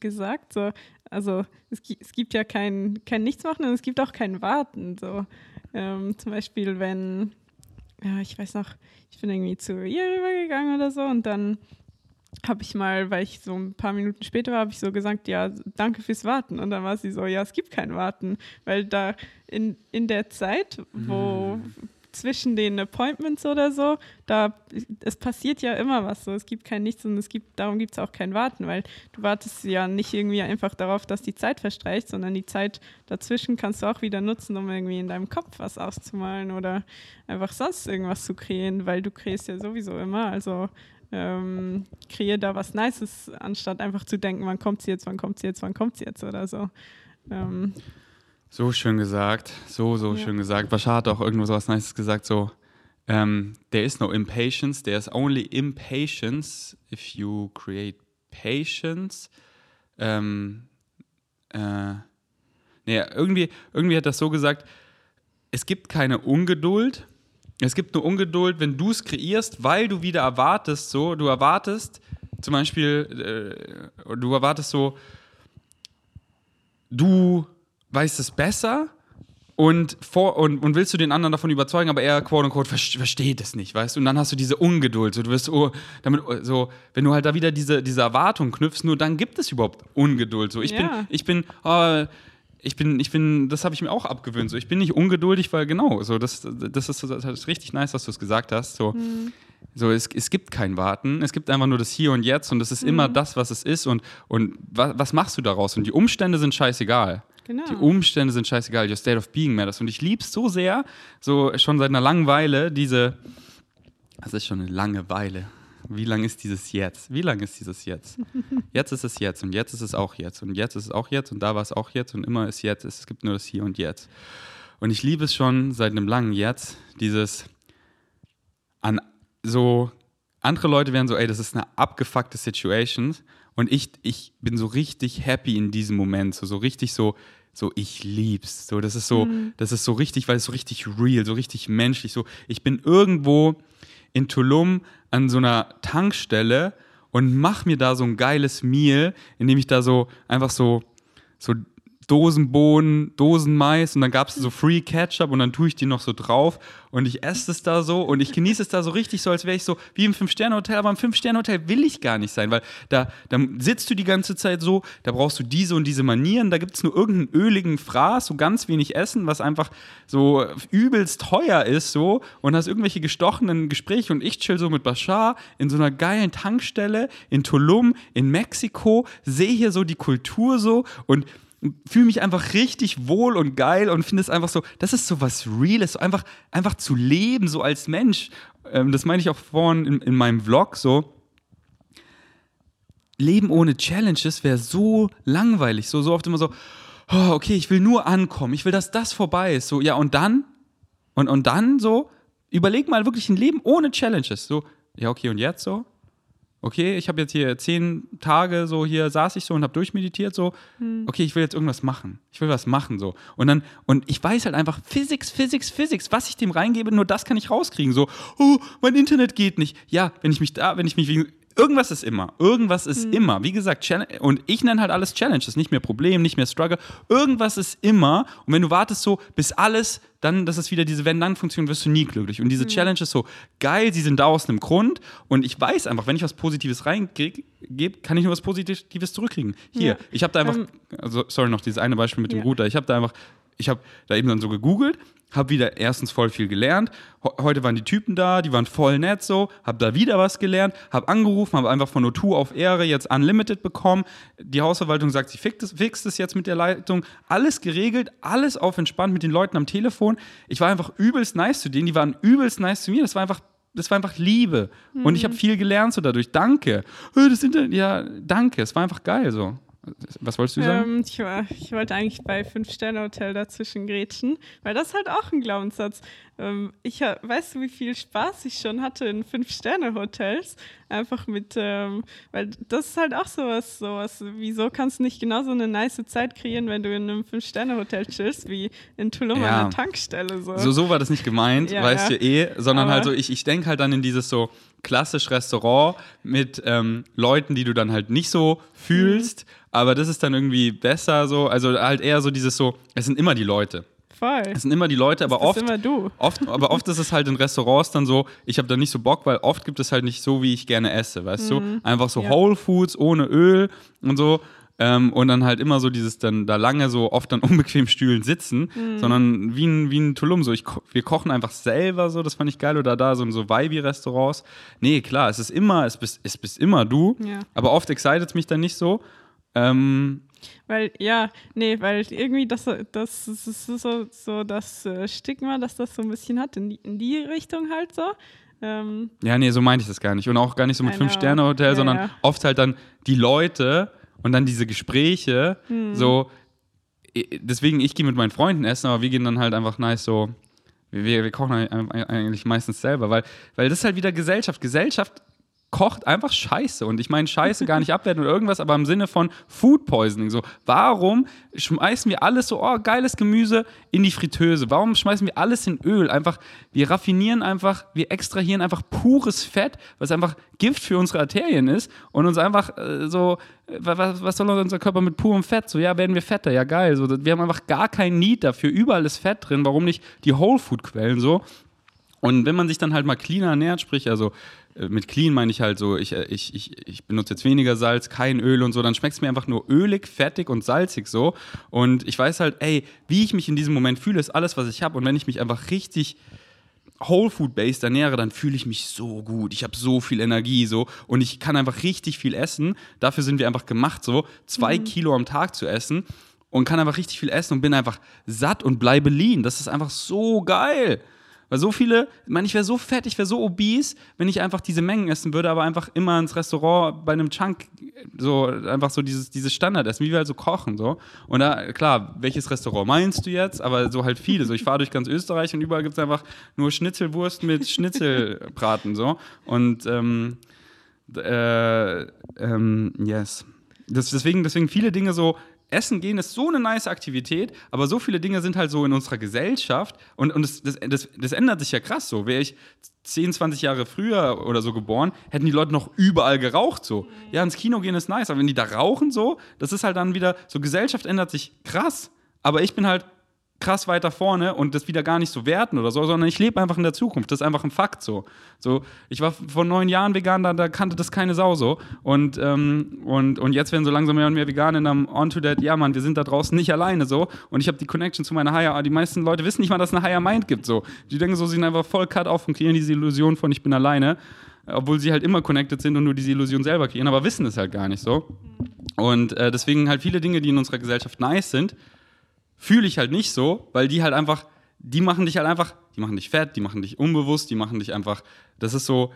gesagt. So. Also es, es gibt ja kein, kein Nichtsmachen und es gibt auch kein Warten. So. Ähm, zum Beispiel, wenn, ja, ich weiß noch, ich bin irgendwie zu ihr rübergegangen oder so und dann habe ich mal, weil ich so ein paar Minuten später war, habe ich so gesagt, ja, danke fürs Warten. Und dann war sie so, ja, es gibt kein Warten, weil da in, in der Zeit, wo zwischen den Appointments oder so, da es passiert ja immer was so. Es gibt kein Nichts und es gibt, darum gibt es auch kein Warten, weil du wartest ja nicht irgendwie einfach darauf, dass die Zeit verstreicht, sondern die Zeit dazwischen kannst du auch wieder nutzen, um irgendwie in deinem Kopf was auszumalen oder einfach sonst irgendwas zu kreieren, weil du kreierst ja sowieso immer. Also ähm, kreier da was Nices, anstatt einfach zu denken, wann kommt sie jetzt, wann kommt sie jetzt, wann kommt sie jetzt oder so. Ähm, So schön gesagt, so, so Ja. schön gesagt. Bashar hat auch irgendwo so was Nices gesagt, so, ähm, there is no impatience, there's only impatience if you create patience. Ähm, äh, nee, irgendwie, irgendwie hat das so gesagt, es gibt keine Ungeduld, es gibt nur Ungeduld, wenn du es kreierst, weil du wieder erwartest, so, du erwartest, zum Beispiel, äh, du erwartest so, du weißt es besser und, vor, und, und willst du den anderen davon überzeugen, aber er quote unquote ver- versteht es nicht, weißt du? Und dann hast du diese Ungeduld. So, du wirst oh, damit, so, wenn du halt da wieder diese, diese Erwartung knüpfst, nur dann gibt es überhaupt Ungeduld. So, ich bin, Ja. ich bin, äh, ich bin, ich bin, das habe ich mir auch abgewöhnt. So, ich bin nicht ungeduldig, weil genau, so, das, das, ist, das ist richtig nice, dass du es gesagt hast. So, so es, es gibt kein Warten, es gibt einfach nur das Hier und Jetzt und es ist immer das, was es ist und, und was, was machst du daraus? Und die Umstände sind scheißegal. Genau. Die Umstände sind scheißegal, your state of being matters. Und ich liebe es so sehr, so schon seit einer langen Weile, diese, das ist schon eine lange Weile. Wie lang ist dieses Jetzt? Wie lang ist dieses Jetzt? Jetzt ist es jetzt und jetzt ist es auch jetzt und jetzt ist es auch jetzt und da war es auch jetzt und immer ist jetzt. Es gibt nur das Hier und Jetzt. Und ich liebe es schon seit einem langen Jetzt, dieses an so, andere Leute wären so, ey, das ist eine abgefuckte Situation und ich, ich bin so richtig happy in diesem Moment, so, so richtig so, so ich lieb's, so, das ist so, das ist so richtig, weil es so richtig real, so richtig menschlich, so, ich bin irgendwo in Tulum an so einer Tankstelle und mach mir da so ein geiles Meal, indem ich da so einfach so, so Dosenbohnen, Dosenmais und dann gab es so Free Ketchup und dann tue ich die noch so drauf und ich esse es da so und ich genieße es da so richtig so, als wäre ich so wie im Fünf-Sterne-Hotel, aber im Fünf-Sterne-Hotel will ich gar nicht sein, weil da, da sitzt du die ganze Zeit so, da brauchst du diese und diese Manieren, da gibt es nur irgendeinen öligen Fraß, so ganz wenig Essen, was einfach so übelst teuer ist so und hast irgendwelche gestochenen Gespräche und ich chill so mit Bashar in so einer geilen Tankstelle in Tulum in Mexiko, sehe hier so die Kultur so und fühle mich einfach richtig wohl und geil und finde es einfach so, das ist so was Reales, so einfach, einfach zu leben, so als Mensch. Ähm, das meine ich auch vorhin in, in meinem Vlog so. Leben ohne Challenges wäre so langweilig, so, so oft immer so, oh, okay, ich will nur ankommen, ich will, dass das vorbei ist, so, ja, und dann? Und, und dann so, überleg mal wirklich ein Leben ohne Challenges, so, ja, okay, und jetzt so? Okay, ich habe jetzt hier zehn Tage so hier saß ich so und habe durchmeditiert so, okay, ich will jetzt irgendwas machen. Ich will was machen so. Und dann, und ich weiß halt einfach, Physics, Physics, Physics, was ich dem reingebe, nur das kann ich rauskriegen. So, oh, mein Internet geht nicht. Ja, wenn ich mich da, wenn ich mich wegen. Irgendwas ist immer. Irgendwas ist immer. Wie gesagt, Challenge, und ich nenne halt alles Challenges, nicht mehr Problem, nicht mehr Struggle. Irgendwas ist immer. Und wenn du wartest so, bis alles, dann, das ist wieder diese Wenn-Dann-Funktion, wirst du nie glücklich. Und diese Challenge ist so geil, sie sind da aus einem Grund. Und ich weiß einfach, wenn ich was Positives reingebe, kann ich nur was Positives zurückkriegen. Hier, Ja. ich habe da einfach, Ähm, also sorry noch dieses eine Beispiel mit dem Ja. Router. Ich habe da einfach, ich habe da eben dann so gegoogelt, habe wieder erstens voll viel gelernt. Heute waren die Typen da, die waren voll nett so, habe da wieder was gelernt, habe angerufen, habe einfach von O2 auf Ehre jetzt Unlimited bekommen. Die Hausverwaltung sagt, sie fixt es, jetzt mit der Leitung. Alles geregelt, alles auf entspannt mit den Leuten am Telefon. Ich war einfach übelst nice zu denen, die waren übelst nice zu mir. Das war einfach das war einfach Liebe. Und ich habe viel gelernt so dadurch. Danke. Das Internet, ja, danke. Es war einfach geil so. Was wolltest du sagen? Ähm, ich, war, ich wollte eigentlich bei Fünf-Sterne-Hotel dazwischen grätschen, weil das ist halt auch ein Glaubenssatz. Ähm, ich, weißt du, wie viel Spaß ich schon hatte in Fünf-Sterne-Hotels? Einfach mit, ähm, weil das ist halt auch sowas, sowas. Wieso kannst du nicht genauso eine nice Zeit kreieren, wenn du in einem Fünf-Sterne-Hotel chillst, wie in Tulum ja. an der Tankstelle? So. so, so war das nicht gemeint, ja, weißt ja. du eh, sondern Aber halt so, ich, ich denke halt dann in dieses so, klassisch Restaurant mit ähm, Leuten, die du dann halt nicht so fühlst, mhm. aber das ist dann irgendwie besser so, also halt eher so dieses so, es sind immer die Leute. Voll. Es sind immer die Leute, aber oft, oft, aber oft ist es halt in Restaurants dann so, ich habe da nicht so Bock, weil oft gibt es halt nicht so, wie ich gerne esse, weißt mhm. du? Einfach so ja. Whole Foods ohne Öl und so. Ähm, und dann halt immer so dieses dann da lange so oft an unbequemen Stühlen sitzen, mhm. sondern wie ein, wie ein Tulum, so ich, wir kochen einfach selber so, das fand ich geil, oder da so in so Vibe-Restaurants. Nee, klar, es ist immer, es bist, es bist immer du, ja. aber oft excited es mich dann nicht so. Ähm, weil, ja, nee, weil irgendwie das, das, das ist so, so das äh, Stigma, dass das so ein bisschen hat, in die, in die Richtung halt so. Ähm, ja, nee, so meinte ich das gar nicht. Und auch gar nicht so mit Fünf-Sterne-Hotel, ja, sondern ja. oft halt dann die Leute, und dann diese Gespräche, mhm. so, deswegen, ich gehe mit meinen Freunden essen, aber wir gehen dann halt einfach nice so, wir, wir kochen eigentlich meistens selber, weil, weil das ist halt wieder Gesellschaft. Gesellschaft kocht einfach Scheiße. Und ich meine Scheiße gar nicht abwerten oder irgendwas, aber im Sinne von Food Poisoning. So, warum schmeißen wir alles so, oh, geiles Gemüse in die Fritteuse? Warum schmeißen wir alles in Öl? Einfach, wir raffinieren einfach, wir extrahieren einfach pures Fett, was einfach Gift für unsere Arterien ist und uns einfach äh, so, was, was soll unser Körper mit purem Fett? So, ja, werden wir fetter, ja geil. So, wir haben einfach gar keinen Need dafür. Überall ist Fett drin. Warum nicht die Whole Food Quellen so? Und wenn man sich dann halt mal cleaner ernährt, sprich also äh, mit clean meine ich halt so, ich, äh, ich, ich, ich benutze jetzt weniger Salz, kein Öl und so, dann schmeckt es mir einfach nur ölig, fettig und salzig so. Und ich weiß halt, ey, wie ich mich in diesem Moment fühle, ist alles, was ich habe. Und wenn ich mich einfach richtig Whole Food Based ernähre, dann fühle ich mich so gut. Ich habe so viel Energie so und ich kann einfach richtig viel essen. Dafür sind wir einfach gemacht, so zwei mhm. Kilo am Tag zu essen und kann einfach richtig viel essen und bin einfach satt und bleibe lean. Das ist einfach so geil. Weil so viele, ich meine, ich wäre so fett, ich wäre so obese, wenn ich einfach diese Mengen essen würde, aber einfach immer ins Restaurant bei einem Chunk so einfach so dieses, dieses Standardessen, wie wir halt so kochen. So. Und da, klar, welches Restaurant meinst du jetzt? Aber so halt viele. So, ich fahre durch ganz Österreich und überall gibt es einfach nur Schnitzelwurst mit Schnitzelbraten. so. Und ähm, äh, ähm, yes. Das, deswegen, deswegen viele Dinge so, Essen gehen ist so eine nice Aktivität, aber so viele Dinge sind halt so in unserer Gesellschaft und, und das, das, das, das ändert sich ja krass so. Wäre ich 10, 20 Jahre früher oder so geboren, hätten die Leute noch überall geraucht so. Ja, ins Kino gehen ist nice, aber wenn die da rauchen so, das ist halt dann wieder, so Gesellschaft ändert sich krass. Aber ich bin halt krass weiter vorne und das wieder gar nicht so werten oder so, sondern ich lebe einfach in der Zukunft. Das ist einfach ein Fakt so. so ich war vor neun Jahren vegan, da, da kannte das keine Sau so. Und, ähm, und, und jetzt werden so langsam mehr und mehr Veganer und dann on to that, ja Mann, wir sind da draußen nicht alleine so. Und ich habe die Connection zu meiner Higher, die meisten Leute wissen nicht mal, dass es eine Higher Mind gibt so. Die denken so, sie sind einfach voll cut auf und kreieren diese Illusion von ich bin alleine. Obwohl sie halt immer connected sind und nur diese Illusion selber kreieren, aber wissen es halt gar nicht so. Und äh, deswegen halt viele Dinge, die in unserer Gesellschaft nice sind, fühle ich halt nicht so, weil die halt einfach, die machen dich halt einfach, die machen dich fett, die machen dich unbewusst, die machen dich einfach, das ist so,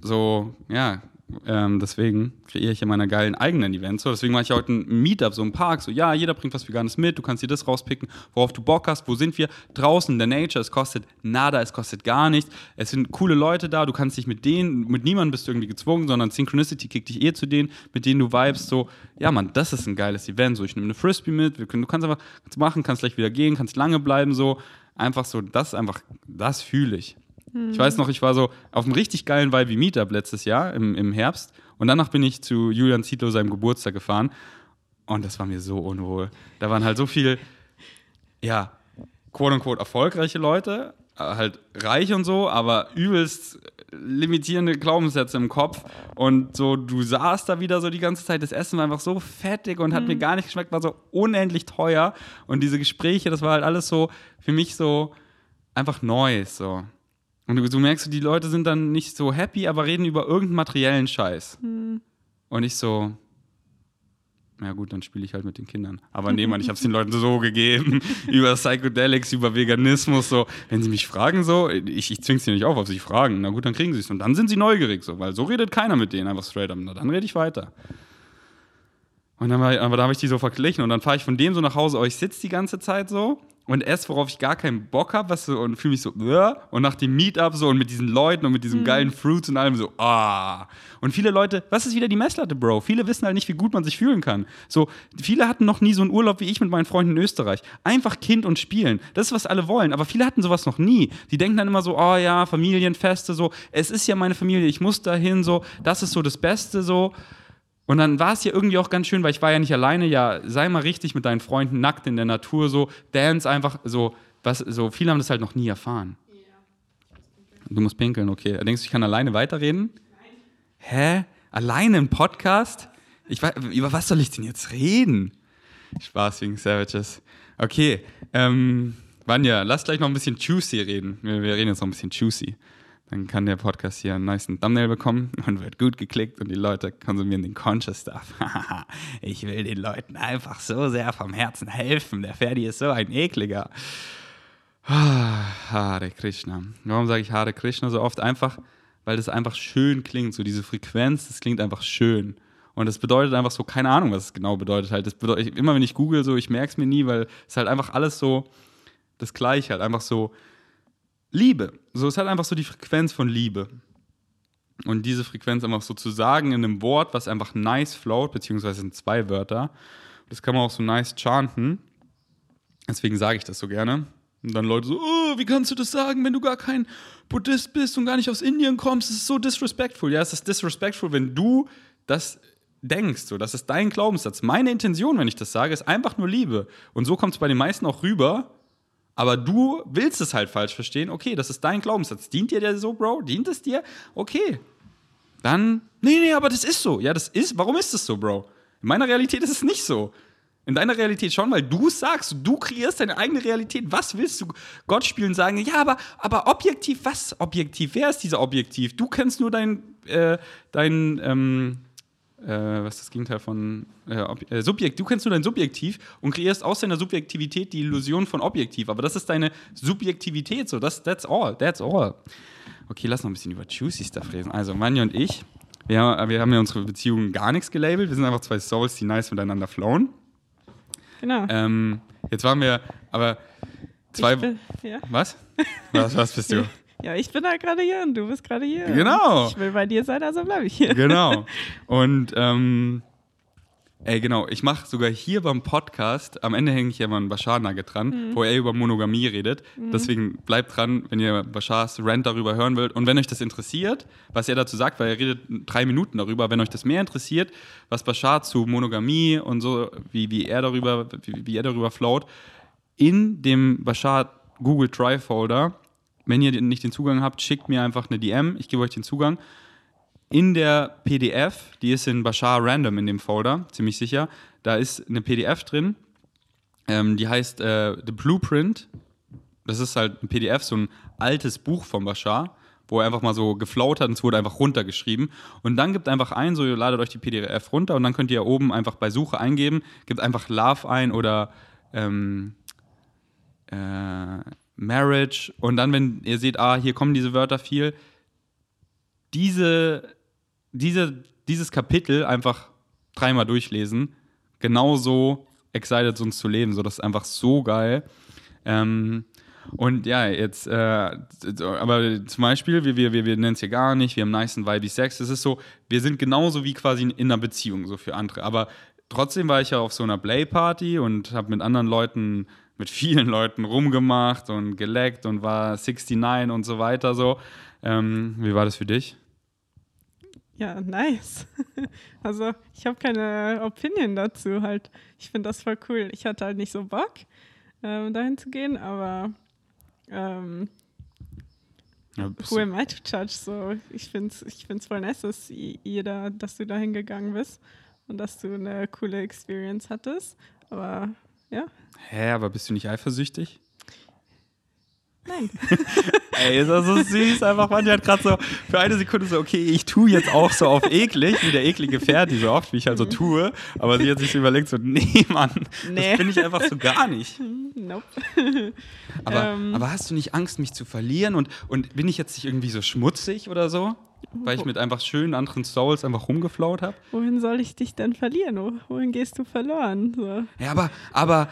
so, ja, ähm, deswegen kreiere ich ja meine geilen eigenen Events. So, deswegen mache ich heute ein Meetup, so ein Park. So, ja, jeder bringt was Veganes mit. Du kannst dir das rauspicken, worauf du Bock hast. Wo sind wir? Draußen in der Nature. Es kostet nada, es kostet gar nichts. Es sind coole Leute da. Du kannst dich mit denen, mit niemandem bist du irgendwie gezwungen, sondern Synchronicity kickt dich eh zu denen, mit denen du vibest. So, ja, Mann, das ist ein geiles Event. So, ich nehme eine Frisbee mit. Können, du kannst einfach kannst machen, kannst gleich wieder gehen, kannst lange bleiben. So, einfach so, das einfach, das fühle ich. Hm. Ich weiß noch, ich war so auf einem richtig geilen Vibe Meetup letztes Jahr im, im Herbst. Und danach bin ich zu Julian Zietlow seinem Geburtstag gefahren. Und das war mir so unwohl. Da waren halt so viele, ja, quote-unquote erfolgreiche Leute, äh, halt reich und so, aber übelst limitierende Glaubenssätze im Kopf. Und so, du saßt da wieder so die ganze Zeit. Das Essen war einfach so fettig und hat mhm. mir gar nicht geschmeckt, war so unendlich teuer. Und diese Gespräche, das war halt alles so für mich so einfach neu. So. Und du, du, merkst, die Leute sind dann nicht so happy, aber reden über irgendeinen materiellen Scheiß. Hm. Und ich so, ja gut, dann spiele ich halt mit den Kindern. Aber nee, Mann, ich habe es den Leuten so gegeben. über Psychedelics, über Veganismus, so. Wenn sie mich fragen, so, ich, ich zwinge sie nicht auf, ob sie fragen. Na gut, dann kriegen sie es. Und dann sind sie neugierig, so. Weil so redet keiner mit denen einfach straight up. Na, dann rede ich weiter. Und dann war, aber da habe ich die so verglichen und dann fahre ich von dem so nach Hause, oh, ich sitze die ganze Zeit so und esse, worauf ich gar keinen Bock habe, was so, und fühle mich so, äh, und nach dem Meetup so und mit diesen Leuten und mit diesem geilen Fruits und allem so, ah. Und viele Leute, was ist wieder die Messlatte, Bro? Viele wissen halt nicht, wie gut man sich fühlen kann. So, viele hatten noch nie so einen Urlaub wie ich mit meinen Freunden in Österreich. Einfach Kind und spielen. Das ist, was alle wollen. Aber viele hatten sowas noch nie. Die denken dann immer so, oh ja, Familienfeste, so, es ist ja meine Familie, ich muss dahin, so, das ist so das Beste, so. Und dann war es ja irgendwie auch ganz schön, weil ich war ja nicht alleine, ja, sei mal richtig mit deinen Freunden nackt in der Natur, so, dance einfach, so, was, so, viele haben das halt noch nie erfahren. Du musst pinkeln, okay. Denkst du, ich kann alleine weiterreden? Nein. Hä? Alleine im Podcast? Ich weiß, über was soll ich denn jetzt reden? Spaß wegen Savages. Okay, ähm, Vanja, lass gleich noch ein bisschen juicy reden. Wir, wir reden jetzt noch ein bisschen juicy. Dann kann der Podcast hier einen nice Thumbnail bekommen und wird gut geklickt und die Leute konsumieren den Conscious Stuff. ich will den Leuten einfach so sehr vom Herzen helfen. Der Ferdi ist so ein ekliger. Hare Krishna. Warum sage ich Hare Krishna so oft? Einfach, weil das einfach schön klingt. So diese Frequenz, das klingt einfach schön. Und das bedeutet einfach so, keine Ahnung, was es genau bedeutet halt. Das bedeutet, immer wenn ich google, so, ich merke es mir nie, weil es halt einfach alles so das Gleiche halt. Einfach so, Liebe. So, es hat einfach so die Frequenz von Liebe. Und diese Frequenz einfach so zu sagen in einem Wort, was einfach nice float, beziehungsweise sind zwei Wörter. Das kann man auch so nice chanten. Deswegen sage ich das so gerne. Und dann Leute so, oh, wie kannst du das sagen, wenn du gar kein Buddhist bist und gar nicht aus Indien kommst? Das ist so disrespectful. Ja, es ist disrespectful, wenn du das denkst. So, das ist dein Glaubenssatz. Meine Intention, wenn ich das sage, ist einfach nur Liebe. Und so kommt es bei den meisten auch rüber aber du willst es halt falsch verstehen. Okay, das ist dein Glaubenssatz. Dient dir der so, Bro? Dient es dir? Okay. Dann, nee, nee, aber das ist so. Ja, das ist, warum ist es so, Bro? In meiner Realität ist es nicht so. In deiner Realität schon, weil du es sagst, du kreierst deine eigene Realität. Was willst du Gott spielen sagen? Ja, aber, aber objektiv, was objektiv? Wer ist dieser objektiv? Du kennst nur dein, äh, dein ähm, äh, was ist das Gegenteil von äh, äh, Subjekt, du kennst nur dein Subjektiv und kreierst aus deiner Subjektivität die Illusion von Objektiv, aber das ist deine Subjektivität, so, das, that's all, that's all. Okay, lass noch ein bisschen über Juicy Stuff reden. Also, Manja und ich, wir, wir haben ja unsere Beziehung gar nichts gelabelt, wir sind einfach zwei Souls, die nice miteinander flowen. Genau. Ähm, jetzt waren wir, aber zwei. Bin, ja. Was? was? Was bist du? Ja, ich bin da gerade hier und du bist gerade hier. Genau. Ich will bei dir sein, also bleibe ich hier. Genau. Und ähm, ey, genau, ich mache sogar hier beim Podcast, am Ende hänge ich ja mal einen Bashar-Nugget dran, mhm. wo er über Monogamie redet. Mhm. Deswegen bleibt dran, wenn ihr Bashars Rant darüber hören wollt. Und wenn euch das interessiert, was er dazu sagt, weil er redet drei Minuten darüber, wenn euch das mehr interessiert, was Bashar zu Monogamie und so, wie, wie er darüber, wie, wie er darüber float, in dem Bashar Google Drive Folder wenn ihr nicht den Zugang habt, schickt mir einfach eine DM, ich gebe euch den Zugang. In der PDF, die ist in Bashar Random in dem Folder, ziemlich sicher, da ist eine PDF drin, ähm, die heißt äh, The Blueprint. Das ist halt ein PDF, so ein altes Buch von Bashar, wo er einfach mal so geflaut hat und es wurde einfach runtergeschrieben. Und dann gibt einfach ein, so ihr ladet euch die PDF runter und dann könnt ihr oben einfach bei Suche eingeben, gibt einfach Love ein oder ähm, äh, Marriage und dann, wenn ihr seht, ah, hier kommen diese Wörter viel, diese, diese, dieses Kapitel einfach dreimal durchlesen, genauso excited uns zu leben, so das ist einfach so geil. Ähm, und ja, jetzt, äh, aber zum Beispiel, wir, wir, wir, nennen es hier gar nicht, wir haben nice und vibey Sex. Es ist so, wir sind genauso wie quasi in einer Beziehung, so für andere. Aber trotzdem war ich ja auf so einer Play-Party und habe mit anderen Leuten mit vielen Leuten rumgemacht und geleckt und war 69 und so weiter so. Ähm, wie war das für dich? Ja, nice. Also ich habe keine Opinion dazu halt. Ich finde das voll cool. Ich hatte halt nicht so Bock, ähm, dahin zu gehen, aber ähm, ja, who am I to judge? So, ich finde es ich find's voll nice, dass jeder, dass du dahin gegangen bist und dass du eine coole Experience hattest. Aber ja. Hä, aber bist du nicht eifersüchtig? Nein. Ey, ist das so süß. Einfach, man hat gerade so für eine Sekunde so, okay, ich tue jetzt auch so auf eklig, wie der eklige Ferdi, so oft, wie ich halt so tue. Aber sie hat sich so überlegt, so, nee, Mann, nee. das bin ich einfach so gar nicht. Nope. Aber, ähm. aber hast du nicht Angst, mich zu verlieren? Und, und bin ich jetzt nicht irgendwie so schmutzig oder so? Weil ich mit einfach schönen anderen Souls einfach rumgeflaut habe. Wohin soll ich dich denn verlieren? Wo- Wohin gehst du verloren? So. Ja, aber, aber,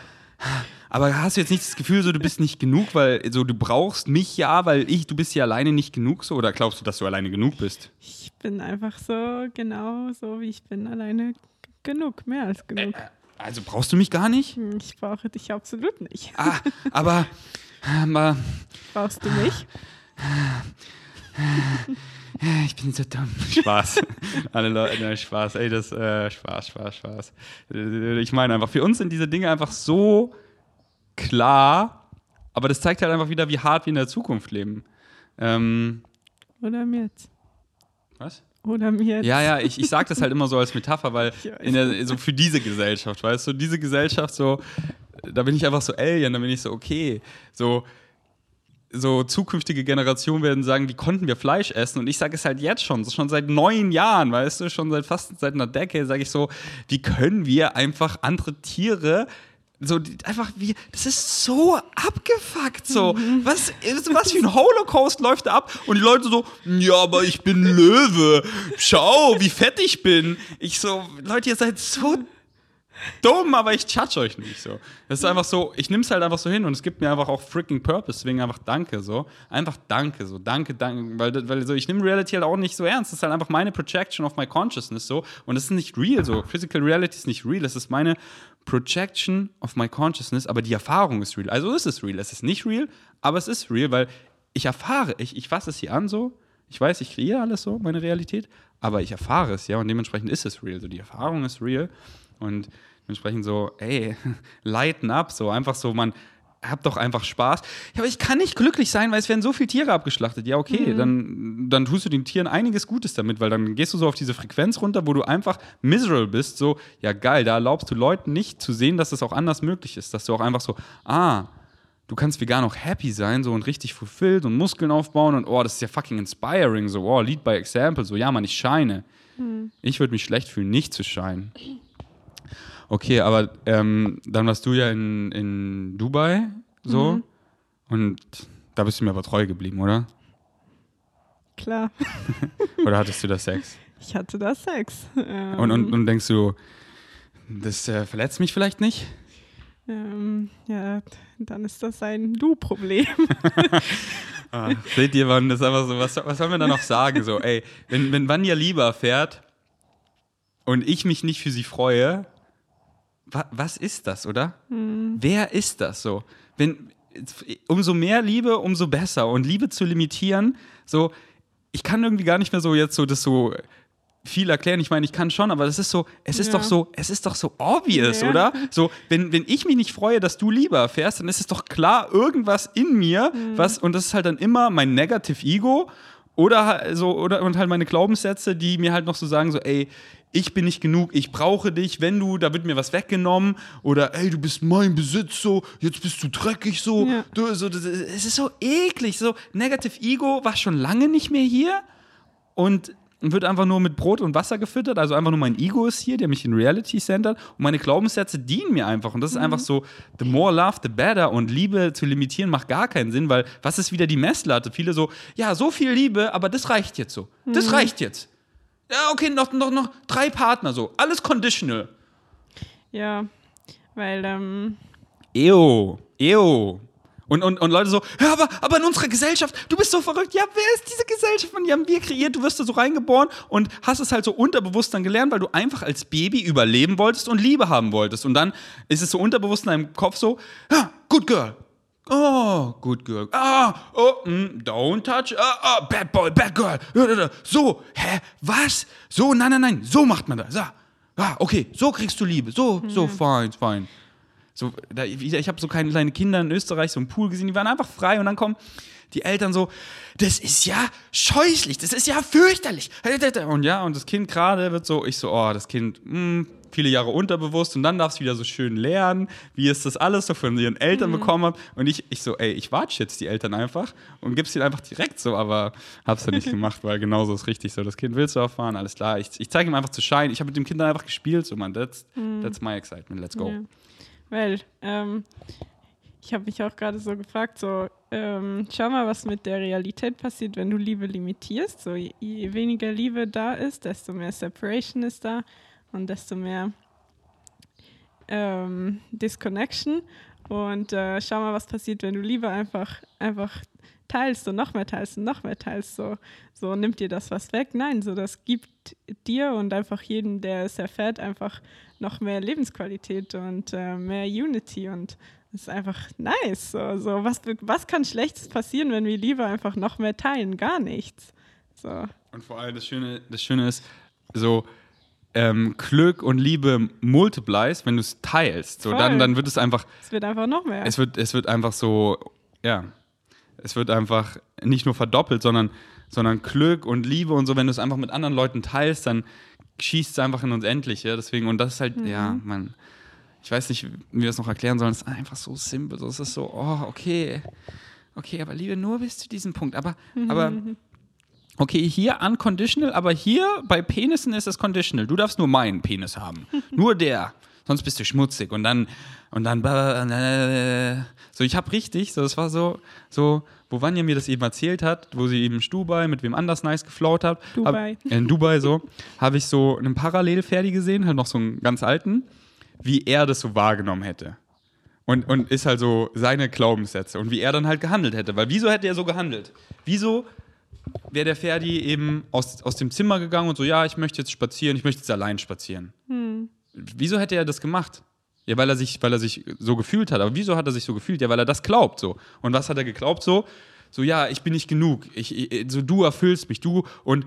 aber hast du jetzt nicht das Gefühl, so du bist nicht genug, weil so du brauchst mich ja, weil ich, du bist ja alleine nicht genug so? Oder glaubst du, dass du alleine genug bist? Ich bin einfach so genau so, wie ich bin, alleine genug, mehr als genug. Also brauchst du mich gar nicht? Hm, Ich brauche dich absolut nicht. Ah, aber, aber Brauchst du mich? ich bin so dumm. Spaß. Alle Leute, nein, Spaß. Ey, das, äh, Spaß, Spaß, Spaß. Ich meine einfach, für uns sind diese Dinge einfach so klar, aber das zeigt halt einfach wieder, wie hart wir in der Zukunft leben. Ähm, Oder mir jetzt? was? Oder mir jetzt? Ja, ja, ich, ich sage das halt immer so als Metapher, weil in der, so für diese Gesellschaft, weißt du, diese Gesellschaft so, da bin ich einfach so Alien, da bin ich so, okay, so, so zukünftige Generationen werden sagen, wie konnten wir Fleisch essen? Und ich sage es halt jetzt schon, schon seit neun Jahren, weißt du, schon seit fast seit einer Decade sage ich so, wie können wir einfach andere Tiere so die, einfach wie das ist so abgefuckt so. Was was für ein Holocaust läuft da ab? Und die Leute so ja aber ich bin Löwe. Schau wie fett ich bin. Ich so Leute ihr seid so dumm, aber ich judge euch nicht so. Das ist einfach so, ich nehme es halt einfach so hin und es gibt mir einfach auch freaking Purpose, deswegen einfach danke so. Einfach danke so, danke, danke, weil, weil so, ich nehme Reality halt auch nicht so ernst. Das ist halt einfach meine Projection of my consciousness so und das ist nicht real so. Physical Reality ist nicht real, das ist meine Projection of my consciousness, aber die Erfahrung ist real. Also ist es real. Es ist nicht real, aber es ist real, weil ich erfahre, ich, ich fasse es hier an so, ich weiß, ich kreiere alles so, meine Realität, aber ich erfahre es, ja, und dementsprechend ist es real. So, die Erfahrung ist real und dementsprechend so, ey, lighten up, so einfach so, man, hab doch einfach Spaß. Ja, aber ich kann nicht glücklich sein, weil es werden so viele Tiere abgeschlachtet. Ja, okay, dann, dann tust du den Tieren einiges Gutes damit, weil dann gehst du so auf diese Frequenz runter, wo du einfach miserable bist. So, ja, geil, da erlaubst du Leuten nicht zu sehen, dass es auch anders möglich ist. Dass du auch einfach so, ah, du kannst vegan auch happy sein so und richtig fulfilled und Muskeln aufbauen und oh, das ist ja fucking inspiring, so, oh, lead by example, so, ja, man, ich scheine. Ich würde mich schlecht fühlen, nicht zu scheinen. Okay, aber ähm, dann warst du ja in, in Dubai so und da bist du mir aber treu geblieben, oder? Klar, Oder hattest du da Sex? ich hatte da Sex. Ähm, Und, und, und denkst du, das äh, verletzt mich vielleicht nicht? ähm, ja, dann ist das ein Du-Problem. Ah, seht ihr, Mann, das ist einfach so, was, was sollen wir da noch sagen? So, ey, wenn, wenn Vanja lieber fährt und ich mich nicht für sie freue, wa, was ist das, oder? Wer ist das so? Wenn, umso mehr Liebe, umso besser. Und Liebe zu limitieren, so, ich kann irgendwie gar nicht mehr so jetzt so das so viel erklären. Ich meine, ich kann schon, aber das ist so, es ist Ja. doch so, es ist doch so obvious, Ja. oder? So, wenn, wenn ich mich nicht freue, dass du lieber fährst, dann ist es doch klar irgendwas in mir, Mhm. was, und das ist halt dann immer mein Negative Ego oder so, oder und halt meine Glaubenssätze, die mir halt noch so sagen, so, ey, ich bin nicht genug, ich brauche dich, wenn du, da wird mir was weggenommen. Oder ey, du bist mein Besitz, so, jetzt bist du dreckig, so, Ja. du, so das, es ist so eklig, so, Negative Ego war schon lange nicht mehr hier. Und wird einfach nur mit Brot und Wasser gefüttert. Also einfach nur mein Ego ist hier, der mich in Reality centert. Und meine Glaubenssätze dienen mir einfach. Und das ist einfach so, the more love, the better. Und Liebe zu limitieren macht gar keinen Sinn, weil was ist wieder die Messlatte? Viele so, ja, so viel Liebe, aber das reicht jetzt so. Das reicht jetzt. Ja, okay, noch, noch, noch drei Partner so. Alles conditional. ja, weil, ähm, Eo, eo. Und, und, und Leute so, ja, aber, aber in unserer Gesellschaft, du bist so verrückt. Ja, wer ist diese Gesellschaft? Und die haben wir kreiert, du wirst da so reingeboren und hast es halt so unterbewusst dann gelernt, weil du einfach als Baby überleben wolltest und Liebe haben wolltest. Und dann ist es so unterbewusst in deinem Kopf so, ja, good girl. Oh, good girl. Ah, oh, mm, don't touch. Ah, ah, bad boy, bad girl. So, hä, was? So, nein, nein, nein, so macht man das. Ja, ah, okay, so kriegst du Liebe. So, so, fine, fine. So, da, ich ich habe so keine kleine Kinder in Österreich, so im Pool gesehen, die waren einfach frei und dann kommen die Eltern so, das ist ja scheußlich, das ist ja fürchterlich. Und ja, und das Kind gerade wird so, ich so, oh, das Kind, mh, viele Jahre unterbewusst und dann darf es wieder so schön lernen, wie es das alles so von ihren Eltern bekommen hat. Und ich, ich so, ey, ich watsch jetzt die Eltern einfach und gib's ihnen einfach direkt so, aber hab's dann nicht gemacht, weil genauso ist richtig so. Das Kind will so erfahren, alles klar. Ich, ich zeige ihm einfach zu scheinen. Ich habe mit dem Kind dann einfach gespielt, so, man, that's, that's my excitement, let's go. Ja. Weil, ähm, ich habe mich auch gerade so gefragt, so, ähm, schau mal, was mit der Realität passiert, wenn du Liebe limitierst. So, je, je weniger Liebe da ist, desto mehr Separation ist da und desto mehr ähm, Disconnection. Und äh, schau mal, was passiert, wenn du Liebe einfach, einfach teilst und noch mehr teilst und noch mehr teilst. So, so nimmt dir das was weg. Nein, so das gibt dir und einfach jedem, der es erfährt, einfach noch mehr Lebensqualität und äh, mehr Unity und das ist einfach nice. So, so was, was kann Schlechtes passieren, wenn wir Liebe einfach noch mehr teilen? Gar nichts. So. Und vor allem das Schöne, das Schöne ist, so ähm, Glück und Liebe multiplies, wenn du es teilst. So, dann, dann wird es einfach. Es wird einfach noch mehr. Es wird, es wird einfach so, ja. Es wird einfach nicht nur verdoppelt, sondern, sondern Glück und Liebe und so, wenn du es einfach mit anderen Leuten teilst, dann schießt es einfach in uns endlich. Ja? Deswegen, und das ist halt, mhm. ja, man. Ich weiß nicht, wie wir das noch erklären sollen. Es ist einfach so simpel. Es ist so, oh, okay. Okay, aber Liebe nur bis zu diesem Punkt. Aber, mhm. aber okay, hier unconditional, aber hier bei Penissen ist es conditional. Du darfst nur meinen Penis haben. nur der. Sonst bist du schmutzig. Und dann, und dann, so, ich habe richtig, so, das war so, so, wo Vanya mir das eben erzählt hat, wo sie eben Dubai mit wem anders nice geflaut hat. Dubai. Hab, in Dubai so, habe ich so einen Parallelferdi gesehen, halt noch so einen ganz alten, wie er das so wahrgenommen hätte. Und, und ist halt so seine Glaubenssätze und wie er dann halt gehandelt hätte. Weil wieso hätte er so gehandelt? Wieso wäre der Ferdi eben aus, aus dem Zimmer gegangen und so, ja, ich möchte jetzt spazieren, ich möchte jetzt allein spazieren. Hm. Wieso hätte er das gemacht? Ja, weil er sich, weil er sich so gefühlt hat. Aber wieso hat er sich so gefühlt? Ja, weil er das glaubt so. Und was hat er geglaubt so? So, ja, ich bin nicht genug. Ich, ich so, du erfüllst mich, du und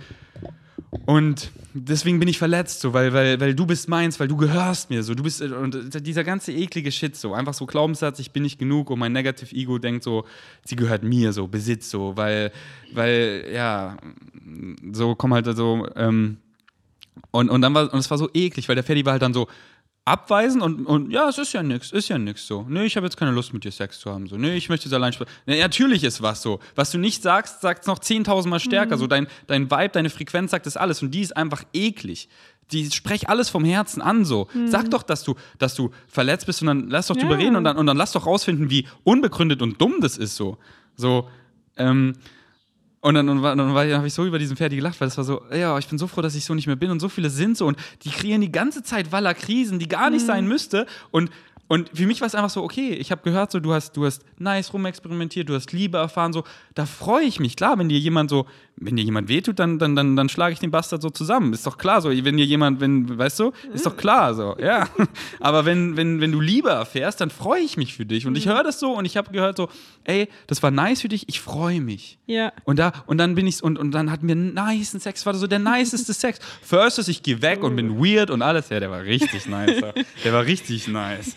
und deswegen bin ich verletzt, so, weil, weil, weil du bist meins, weil du gehörst mir, so, du bist, und dieser ganze eklige Shit, so, einfach so Glaubenssatz, ich bin nicht genug und mein Negative Ego denkt so, sie gehört mir, so, Besitz, so, weil, weil, ja, so, komm halt so, ähm, und, und dann war, und es war so eklig, weil der Ferdi war halt dann so, abweisen und, und ja, es ist ja nix, ist ja nix so. Nee, ich habe jetzt keine Lust mit dir Sex zu haben. So, nee, ich möchte jetzt allein sprechen. Nee, natürlich ist was so. Was du nicht sagst, sagt es noch 10.000 Mal stärker. Mhm. So dein, dein Vibe, deine Frequenz sagt das alles und die ist einfach eklig. Die sprech alles vom Herzen an so. Mhm. Sag doch, dass du, dass du verletzt bist und dann lass doch ja. drüber reden und dann, und dann lass doch rausfinden, wie unbegründet und dumm das ist so. So, ähm, und dann, und, dann, dann habe ich so über diesen Ferdi gelacht, weil es war so, ja, ich bin so froh, dass ich so nicht mehr bin und so viele sind so und die kreieren die ganze Zeit Waller Krisen, die gar nicht mhm. sein müsste und und für mich war es einfach so, okay, ich habe gehört, so, du hast, du hast nice rumexperimentiert, du hast Liebe erfahren, so, da freue ich mich. Klar, wenn dir jemand so, wenn dir jemand wehtut, dann, dann, dann, dann schlage ich den Bastard so zusammen. Ist doch klar so. Wenn dir jemand, wenn, weißt du, ist doch klar so, ja. Aber wenn, wenn, wenn du Liebe erfährst, dann freue ich mich für dich. Und ich mhm. höre das so und ich habe gehört so, ey, das war nice für dich, ich freue mich. Ja. Und da, und dann bin ich, und, und dann hatten wir nice Sex, war so der niceste Sex. First ist, ich gehe weg und bin weird und alles. Ja, der war richtig nice. der war richtig nice.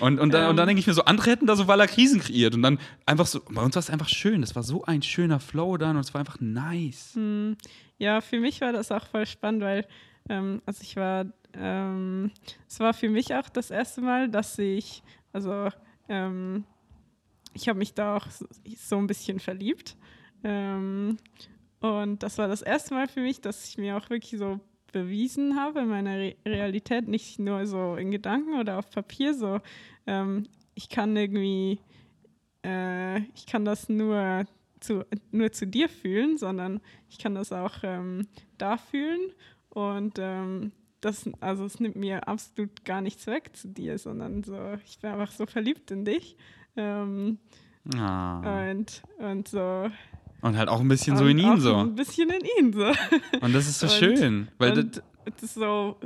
Und, und, dann, ähm. und dann denke ich mir so, andere hätten da so Waller Krisen kreiert. Und dann einfach so, bei uns war es einfach schön. Das war so ein schöner Flow dann und es war einfach nice. Hm. Ja, für mich war das auch voll spannend, weil, ähm, also ich war, ähm, es war für mich auch das erste Mal, dass ich, also ähm, ich habe mich da auch so, so, ein bisschen verliebt. Ähm, und das war das erste Mal für mich, dass ich mir auch wirklich so bewiesen habe in meiner Re Realität, nicht nur so in Gedanken oder auf Papier, so ähm, ich kann irgendwie, äh, ich kann das nur zu, nur zu dir fühlen, sondern ich kann das auch ähm, da fühlen und ähm, das, also es nimmt mir absolut gar nichts weg zu dir, sondern so, ich bin einfach so verliebt in dich. Ähm, ah. und, und so, und halt auch ein bisschen so in ihn so. Ein bisschen in ihn so. Und das ist so und, schön. Weil und das ist so,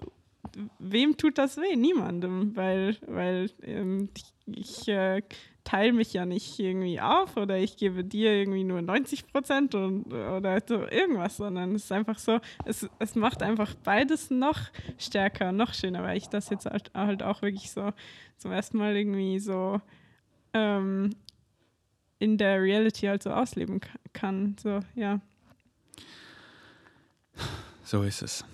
wem tut das weh? Niemandem, weil, weil ähm, ich, ich äh, teile mich ja nicht irgendwie auf oder ich gebe dir irgendwie nur 90 Prozent oder so irgendwas, sondern es ist einfach so, es, es macht einfach beides noch stärker, noch schöner, weil ich das jetzt halt, halt auch wirklich so zum ersten Mal irgendwie so ähm, in der Reality halt so ausleben kann. So, ja. So ist es.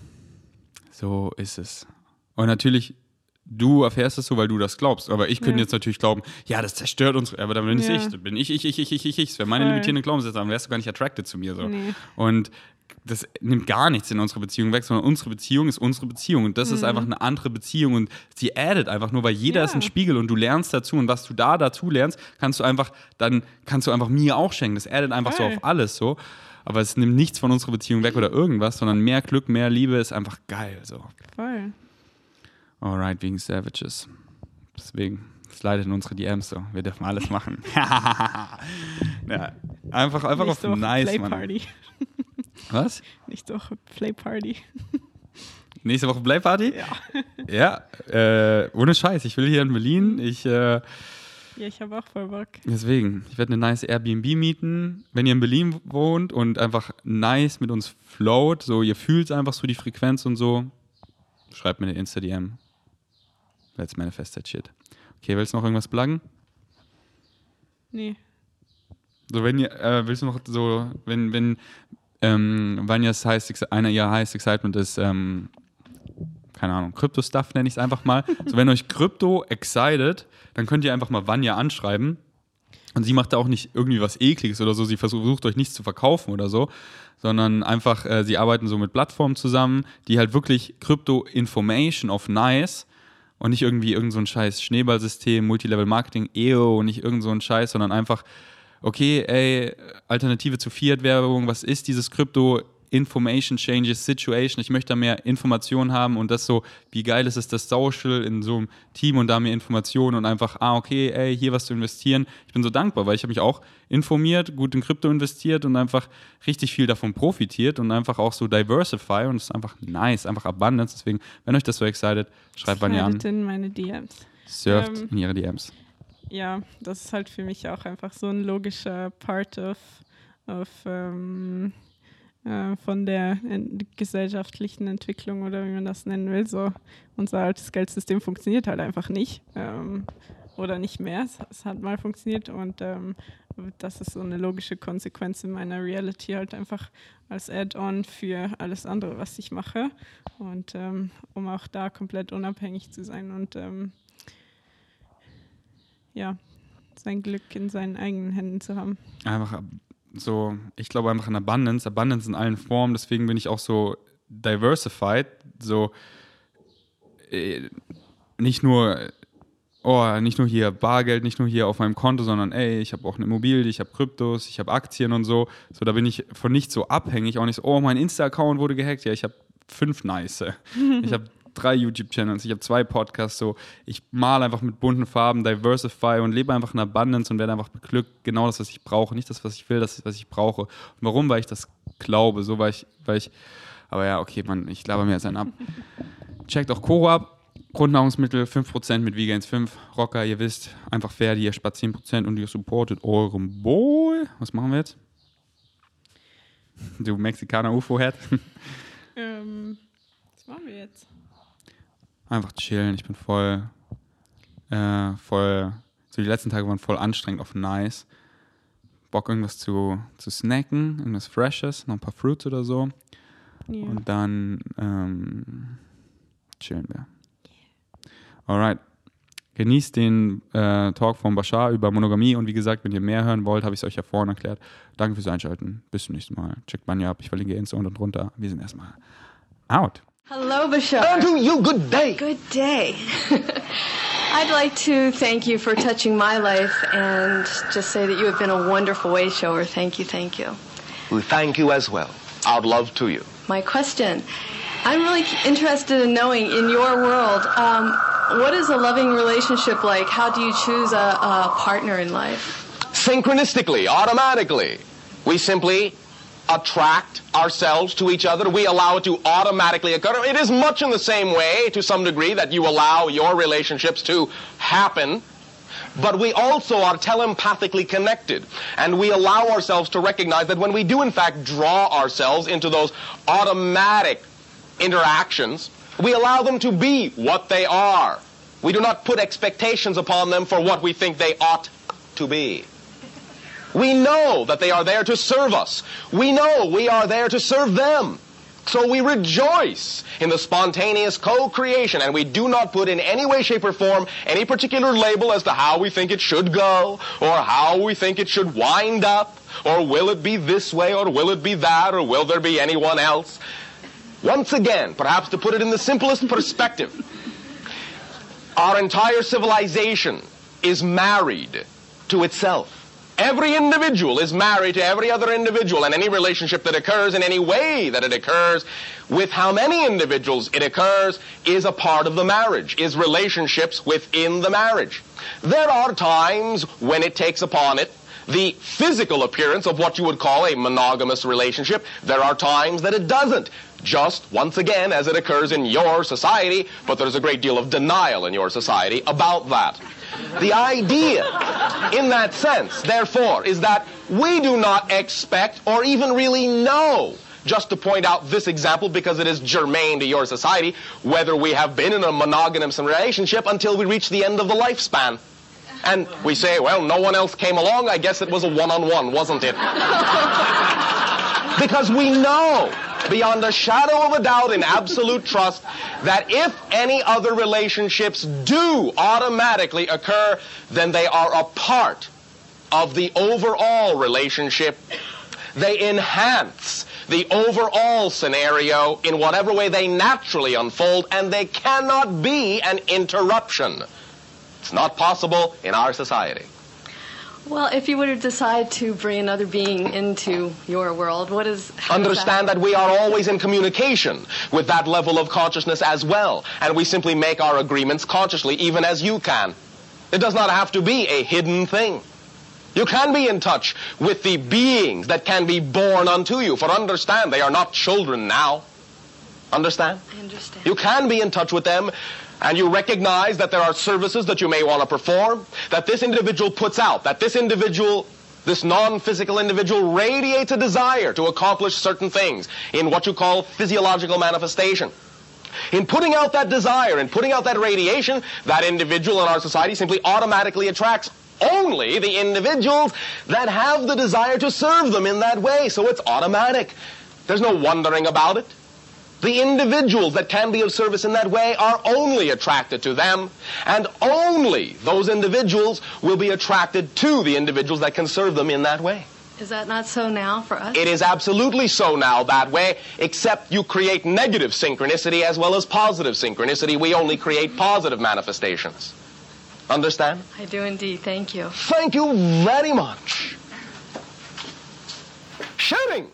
So ist es. Und natürlich, du erfährst es so, weil du das glaubst. Aber ich könnte ja. jetzt natürlich glauben, ja, das zerstört uns. Aber dann bin ja. ich. Dann bin ich, ich, ich, ich, ich, ich. wäre meine limitierende Glaubenssätze. Dann wärst du gar nicht attracted zu mir. So. Nee. Und das nimmt gar nichts in unserer Beziehung weg, sondern unsere Beziehung ist unsere Beziehung und das ist einfach eine andere Beziehung und sie addet einfach nur, weil jeder Ja. ist ein Spiegel und du lernst dazu und was du da dazu lernst, kannst du einfach, dann kannst du einfach mir auch schenken. Das addet einfach so Voll. auf alles so. Aber es nimmt nichts von unserer Beziehung weg oder irgendwas, sondern mehr Glück, mehr Liebe ist einfach geil. So. Voll. Alright, wegen Savages. Deswegen, es leidet in unsere DMs so. Wir dürfen alles machen. ja, einfach einfach auf Woche nice, Mann. Was? Nächste Woche Playparty. Nächste Woche Playparty? Ja. Ja, äh, ohne Scheiß. Ich will hier in Berlin. Ich, äh, Ja, ich habe auch voll Bock. deswegen, ich werde eine nice Airbnb mieten. Wenn ihr in Berlin wohnt und einfach nice mit uns float, so ihr fühlt einfach so die Frequenz und so, schreibt mir eine Insta-DM. Let's manifest that shit. Okay, willst du noch irgendwas pluggen? Nee. So, wenn ihr, äh, willst du noch so, wenn, wenn, ähm, Vanjas heißt, einer ihrer heißt Excitement ist, ähm, keine Ahnung, Krypto-Stuff nenne ich es einfach mal. so, wenn euch Krypto excited, dann könnt ihr einfach mal Vanja anschreiben. Und sie macht da auch nicht irgendwie was Ekliges oder so. Sie versucht euch nichts zu verkaufen oder so, sondern einfach, äh, sie arbeiten so mit Plattformen zusammen, die halt wirklich Krypto-Information auf nice und nicht irgendwie irgend so ein scheiß Schneeballsystem, Multilevel-Marketing, EO, nicht irgend so ein Scheiß, sondern einfach, okay, ey, Alternative zu Fiat-Werbung, was ist dieses Krypto? Information Changes Situation. Ich möchte da mehr Informationen haben und das so, wie geil ist es, das Social in so einem Team und da mehr Informationen und einfach, ah, okay, ey, hier was zu investieren. Ich bin so dankbar, weil ich habe mich auch informiert, gut in Krypto investiert und einfach richtig viel davon profitiert und einfach auch so diversify und es ist einfach nice, einfach Abundance. Deswegen, wenn euch das so excited, schreibt Vanja an, Slidet in meine DMs. surft Ähm, in ihre DMs. Ja, das ist halt für mich auch einfach so ein logischer Part of, of ähm, äh, von der en gesellschaftlichen Entwicklung oder wie man das nennen will. So, unser altes Geldsystem funktioniert halt einfach nicht. Ähm, oder nicht mehr. Es, es hat mal funktioniert und ähm, das ist so eine logische Konsequenz in meiner Reality halt einfach als Add-on für alles andere, was ich mache. Und ähm, um auch da komplett unabhängig zu sein und ähm, ja, sein Glück in seinen eigenen Händen zu haben. einfach so, ich glaube einfach in Abundance, Abundance in allen Formen, deswegen bin ich auch so diversified, so äh, nicht nur oh, nicht nur hier Bargeld, nicht nur hier auf meinem Konto, sondern ey, ich habe auch eine Immobilie, ich habe Kryptos, ich habe Aktien und so. So, da bin ich von nicht so abhängig, auch nicht so, oh, mein Insta-Account wurde gehackt, ja, ich habe fünf nice. ich habe drei YouTube-Channels, ich habe zwei Podcasts, so. Ich male einfach mit bunten Farben, diversify und lebe einfach in Abundance und werde einfach beglückt. Genau das, was ich brauche. Nicht das, was ich will, das, was ich brauche. Und warum? Weil ich das glaube. So, weil ich, weil ich, aber ja, okay, Mann, ich laber mir jetzt einen ab. Checkt auch Koro ab. Grundnahrungsmittel 5% mit Vegans 5. Rocker, ihr wisst, einfach fair, ihr spart 10% und ihr supportet euren Boy. Was machen wir jetzt? Du Mexikaner UFO-Head. Ähm, was machen wir jetzt? Einfach chillen. Ich bin voll, äh, voll, so die letzten Tage waren voll anstrengend auf nice. Bock irgendwas zu, zu snacken, irgendwas Freshes, noch ein paar Fruits oder so. Ja. Und dann ähm, chillen wir. Alright. Genießt den äh, Talk von Bashar über Monogamie und wie gesagt, wenn ihr mehr hören wollt, habe ich es euch ja vorhin erklärt. Danke fürs Einschalten. Bis zum nächsten Mal. Checkt Banja ab. Ich verlinke Insta unten drunter. Wir sind erstmal out. Hello, Bashar. And to you, good day. Good day. I'd like to thank you for touching my life and just say that you have been a wonderful way shower. Thank you, thank you. We thank you as well. Our love to you. My question I'm really interested in knowing in your world, um, what is a loving relationship like? How do you choose a, a partner in life? Synchronistically, automatically. We simply attract ourselves to each other. We allow it to automatically occur. It is much in the same way, to some degree, that you allow your relationships to happen. But we also are telepathically connected. And we allow ourselves to recognize that when we do, in fact, draw ourselves into those automatic interactions, we allow them to be what they are. We do not put expectations upon them for what we think they ought to be. We know that they are there to serve us. We know we are there to serve them. So we rejoice in the spontaneous co-creation and we do not put in any way, shape, or form any particular label as to how we think it should go or how we think it should wind up or will it be this way or will it be that or will there be anyone else. Once again, perhaps to put it in the simplest perspective, our entire civilization is married to itself. Every individual is married to every other individual, and any relationship that occurs in any way that it occurs, with how many individuals it occurs, is a part of the marriage, is relationships within the marriage. There are times when it takes upon it the physical appearance of what you would call a monogamous relationship. There are times that it doesn't. Just once again, as it occurs in your society, but there's a great deal of denial in your society about that. The idea, in that sense, therefore, is that we do not expect or even really know just to point out this example because it is germane to your society, whether we have been in a monogamous relationship until we reach the end of the lifespan. And we say, well, no one else came along. I guess it was a one-on-one, wasn't it? because we know beyond a shadow of a doubt in absolute trust that if any other relationships do automatically occur, then they are a part of the overall relationship. They enhance the overall scenario in whatever way they naturally unfold, and they cannot be an interruption. It's not possible in our society. Well, if you were to decide to bring another being into your world, what is. Understand that? that we are always in communication with that level of consciousness as well, and we simply make our agreements consciously, even as you can. It does not have to be a hidden thing. You can be in touch with the beings that can be born unto you, for understand, they are not children now. Understand? I understand. You can be in touch with them and you recognize that there are services that you may want to perform, that this individual puts out, that this individual, this non-physical individual radiates a desire to accomplish certain things in what you call physiological manifestation. In putting out that desire in putting out that radiation, that individual in our society simply automatically attracts only the individuals that have the desire to serve them in that way. So it's automatic. There's no wondering about it. The individuals that can be of service in that way are only attracted to them, and only those individuals will be attracted to the individuals that can serve them in that way. Is that not so now for us? It is absolutely so now that way, except you create negative synchronicity as well as positive synchronicity. We only create positive manifestations. Understand? I do indeed. Thank you. Thank you very much. Shooting!